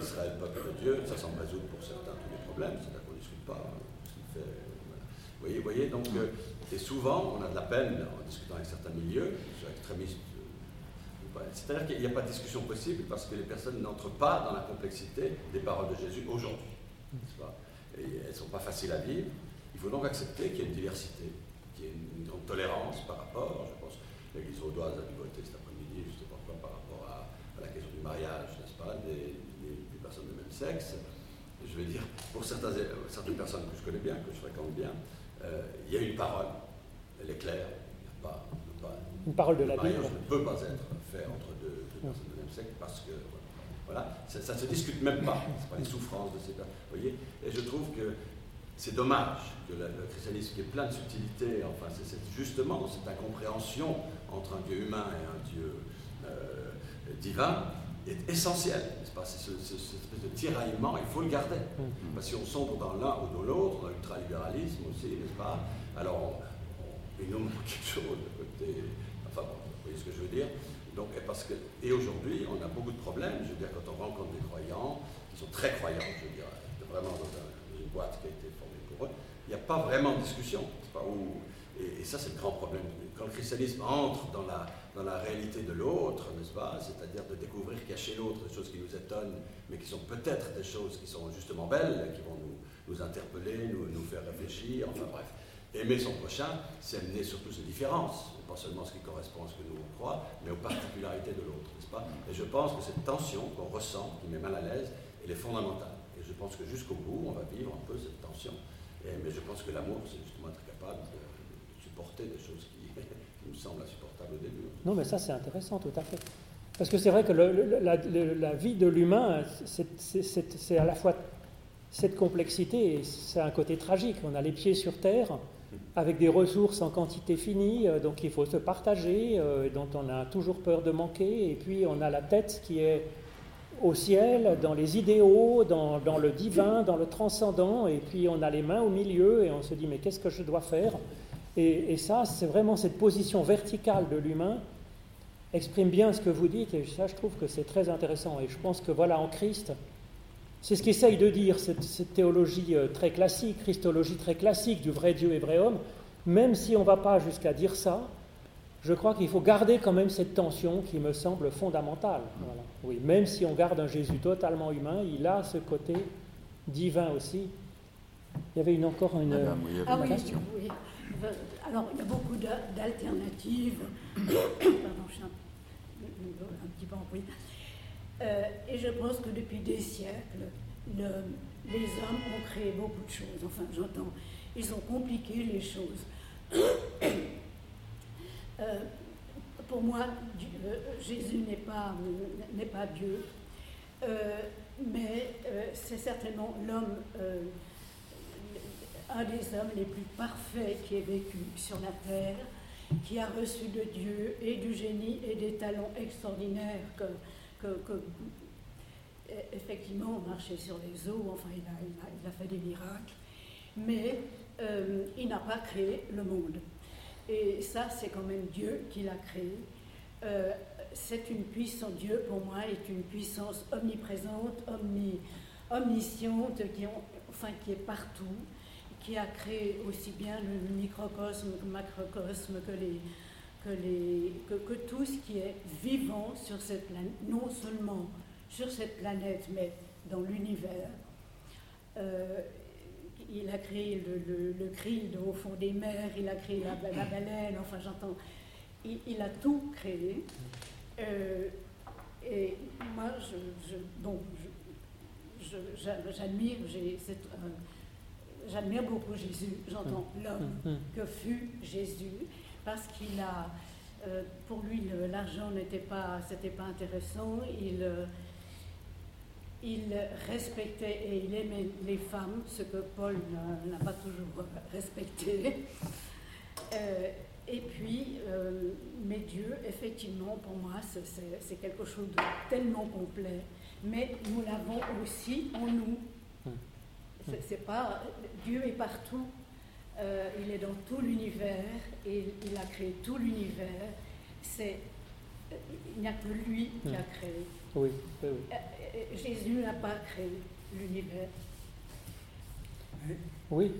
Israël, peuple de Dieu, ça semble résoudre pour certains tous les problèmes, c'est-à-dire qu'on ne discute pas. Vous voyez, voyez donc, euh, et souvent, on a de la peine en discutant avec certains milieux, extrémistes c'est-à-dire qu'il n'y a pas de discussion possible parce que les personnes n'entrent pas dans la complexité des paroles de Jésus aujourd'hui. Elles ne sont pas faciles à vivre. Il faut donc accepter qu'il y ait une diversité, qu'il y ait une, grande tolérance par rapport, je pense, l'Église vaudoise a dû voter cet après-midi, je ne sais pas pourquoi, par rapport à, la question du mariage, n'est-ce pas, des, personnes de même sexe. Je veux dire, pour certaines, personnes que je connais bien, que je fréquente bien, euh, il y a une parole, elle est claire, il n'y a pas, une parole de la Bible. ne peut pas être fait entre deux, personnes de même sexe parce que voilà, ça ne se discute même pas. Ce pas les souffrances de ces personnes. voyez Et je trouve que c'est dommage que le, christianisme, qui est plein de subtilités, enfin, c'est justement cette incompréhension entre un Dieu humain et un Dieu euh, divin, est essentiel, n'est-ce pas C'est ce, cette espèce de tiraillement, il faut le garder. Mm. Parce que si on sombre dans l'un ou dans l'autre, dans l'ultralibéralisme aussi, n'est-ce pas? Alors, on, on nomme quelque chose de côté vous voyez ce que je veux dire Donc, parce que, Et aujourd'hui, on a beaucoup de problèmes. Je veux dire, quand on rencontre des croyants, qui sont très croyants, je veux dire, vraiment dans une boîte qui a été formée pour eux, il n'y a pas vraiment de discussion. Pas où, et, ça, c'est le grand problème. Quand le christianisme entre dans la, dans la réalité de l'autre, n'est-ce pas C'est-à-dire de découvrir qu'il l'autre des choses qui nous étonnent, mais qui sont peut-être des choses qui sont justement belles, qui vont nous, nous interpeller, nous, nous faire réfléchir, enfin bref. Aimer son prochain, c'est amener surtout ses différences, pas seulement ce qui correspond à ce que nous on croit, mais aux particularités de l'autre, n'est-ce pas Et je pense que cette tension qu'on ressent, qui met mal à l'aise, elle est fondamentale. Et je pense que jusqu'au bout, on va vivre un peu cette tension. mais je pense que l'amour, c'est justement être capable de, supporter des choses qui, nous semblent insupportables au début. Non, mais ça, c'est intéressant, tout à fait. Parce que c'est vrai que la, vie de l'humain, c'est à la fois cette complexité et c'est un côté tragique. On a les pieds sur terre, avec des ressources en quantité finie, euh, donc il faut se partager, euh, dont on a toujours peur de manquer, et puis on a la tête qui est au ciel, dans les idéaux, dans, le divin, dans le transcendant, et puis on a les mains au milieu, et on se dit mais qu'est-ce que je dois faire? Et, et, ça, c'est vraiment cette position verticale de l'humain exprime bien ce que vous dites, et ça je trouve que c'est très intéressant, et je pense que voilà, en Christ, c'est ce qu'essaye de dire cette, théologie euh, très classique, christologie très classique du vrai Dieu et vrai homme. Même si on ne va pas jusqu'à dire ça, je crois qu'il faut garder quand même cette tension qui me semble fondamentale. Oui, même si on garde un Jésus totalement humain, il a ce côté divin aussi. Il y avait une, encore une, ah oui, question. Oui. Alors, il y a beaucoup d'alternatives. Pardon, je suis un, petit peu bruit. Euh, et je pense que depuis des siècles, les hommes ont créé beaucoup de choses. Enfin, j'entends, ils ont compliqué les choses. Euh, pour moi, euh, Jésus n'est pas, n'est pas Dieu, mais c'est certainement l'homme, un des hommes les plus parfaits qui ait vécu sur la terre, qui a reçu de Dieu et du génie et des talents extraordinaires que, que, e, effectivement, marchait sur les eaux, enfin, il a, fait des miracles, mais euh, il n'a pas créé le monde. Et ça, c'est quand même Dieu qui l'a créé. Euh, c'est une puissance, Dieu pour moi est une puissance omniprésente, omni, omnisciente, qui est partout, qui a créé aussi bien le microcosme, le macrocosme que les, que, tout ce qui est vivant sur cette planète, non seulement sur cette planète, mais dans l'univers, euh, il a créé le, le, au fond des mers, il a créé la, baleine, enfin j'entends, il, a tout créé. Euh, et moi, je, je- bon, je- je- j'a- j'admire, cette, euh, j'admire beaucoup Jésus, j'entends l'homme Hum, hum. que fut Jésus, parce qu'il a, euh, pour lui, l'argent n'était pas, c'était pas intéressant. Il, euh, il respectait et il aimait les femmes, ce que Paul n'a- pas toujours respecté. Euh, et puis, mais Dieu, effectivement, pour moi, c'est quelque chose de tellement complet. Mais nous l'avons aussi en nous. C'est- pas Dieu est partout. Euh, il est dans tout l'univers et il a créé tout l'univers. C'est il n'y a que lui qui a créé. Oui, oui, oui. Euh, euh, Jésus n'a pas créé l'univers. Oui,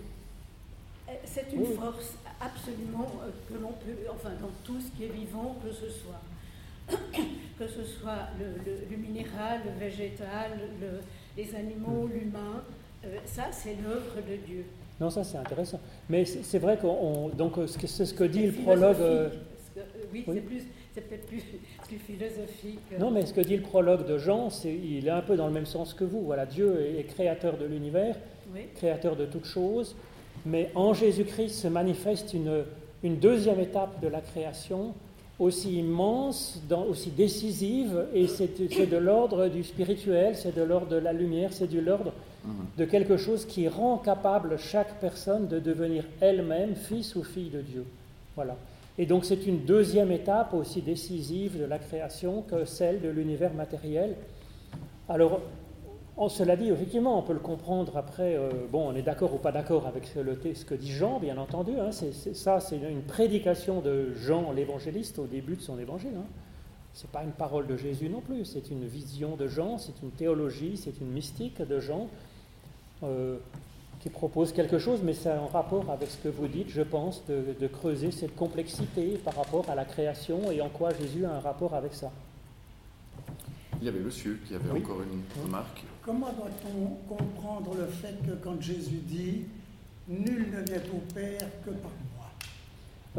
C'est une force absolument que l'on peut, enfin dans tout ce qui est vivant, que ce soit, que ce soit le, le- le minéral, le végétal, le- les animaux, l'humain, euh, ça c'est l'œuvre de Dieu. non, ça c'est intéressant. Mais c'est vrai qu'on. on- Donc, euh, c'est ce que dit le prologue. euh, que, oui, oui. c'est plus, c'est peut-être plus, plus philosophique. Non, mais ce que dit le prologue de Jean, c'est, il est un peu dans le même sens que vous. Voilà, Dieu est, est créateur de l'univers, Oui. créateur de toutes choses, mais en Jésus-Christ se manifeste une, une deuxième étape de la création, aussi immense, dans- aussi décisive, et c'est de l'ordre du spirituel, c'est de l'ordre de la lumière, c'est de l'ordre de quelque chose qui rend capable chaque personne de devenir elle-même fils ou fille de Dieu. Voilà. Et donc c'est une deuxième étape aussi décisive de la création que celle de l'univers matériel. Alors, on, cela dit, effectivement, on peut le comprendre après, euh, bon, on est d'accord ou pas d'accord avec ce, que dit Jean, bien entendu, hein, ça c'est une prédication de Jean l'évangéliste au début de son évangile. Hein. Ce n'est pas une parole de Jésus non plus, c'est une vision de Jean, c'est une théologie, c'est une mystique de Jean euh, qui propose quelque chose, mais c'est en rapport avec ce que vous dites, je pense, de, de creuser cette complexité par rapport à la création et en quoi Jésus a un rapport avec ça. Il y avait monsieur qui avait Oui. encore une remarque. Comment doit-on comprendre le fait que quand Jésus dit Nul ne vient au Père que par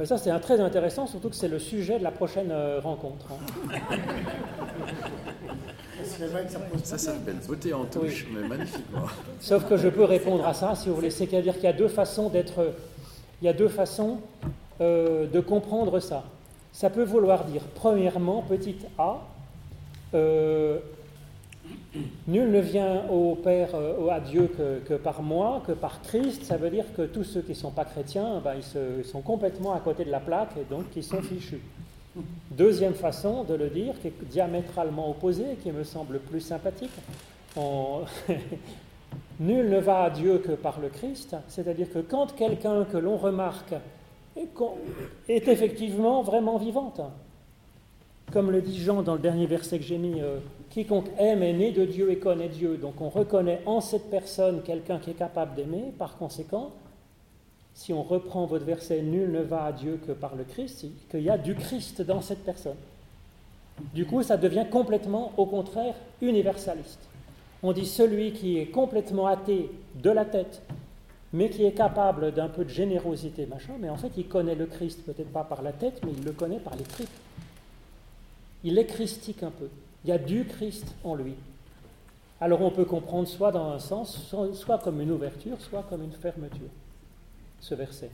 Ça, c'est un très intéressant, surtout que c'est le sujet de la prochaine euh, rencontre. hein. Ça Ça, s'appelle beauté en touche, mais magnifiquement. Sauf que je peux répondre à ça, si vous voulez. C'est-à-dire qu'il y a deux façons d'être. Il y a deux façons euh, de comprendre ça. Ça peut vouloir dire, premièrement, petit a, euh, nul ne vient au Père, euh, à Dieu que, par moi, que par Christ. Ça veut dire que tous ceux qui ne sont pas chrétiens, ben, ils, sont complètement à côté de la plaque et donc ils sont fichus. Deuxième façon de le dire, qui est diamétralement opposée, qui me semble plus sympathique, Nul ne va à Dieu que par le Christ, c'est-à-dire que quand quelqu'un que l'on remarque est effectivement vraiment vivante, comme le dit Jean dans le dernier verset que j'ai mis, euh, quiconque aime est né de Dieu et connaît Dieu. Donc on reconnaît en cette personne quelqu'un qui est capable d'aimer. Par conséquent, si on reprend votre verset, nul ne va à Dieu que par le Christ, qu'il y a du Christ dans cette personne. Du coup, ça devient complètement, au contraire, universaliste. On dit celui qui est complètement athée de la tête, mais qui est capable d'un peu de générosité, machin, mais en fait, il connaît le Christ, peut-être pas par la tête, mais il le connaît par les tripes. Il est christique un peu. Il y a du Christ en lui. Alors on peut comprendre soit dans un sens, soit- comme une ouverture, soit comme une fermeture, ce verset.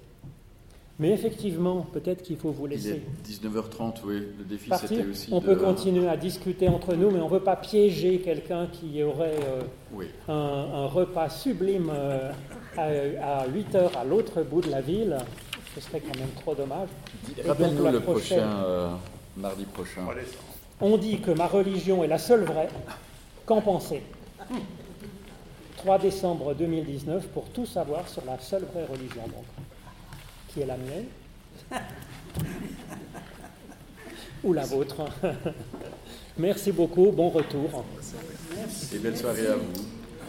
Mais effectivement, peut-être qu'il faut vous Il laisser est 19h30, oui. Le défi, c'était aussi On de... peut continuer à discuter entre nous, mais on ne veut pas piéger quelqu'un qui aurait euh, Oui. un, un repas sublime euh, à, 8 heures à l'autre bout de la ville. Ce serait quand même trop dommage. Rappelle-nous le prochaine- prochain, euh, mardi prochain. On dit que ma religion est la seule vraie. Qu'en pensez 3 décembre 2019 pour tout savoir sur la seule vraie religion, donc, qui est la mienne? Ou la vôtre? Merci beaucoup, bon retour. Et belle soirée à vous.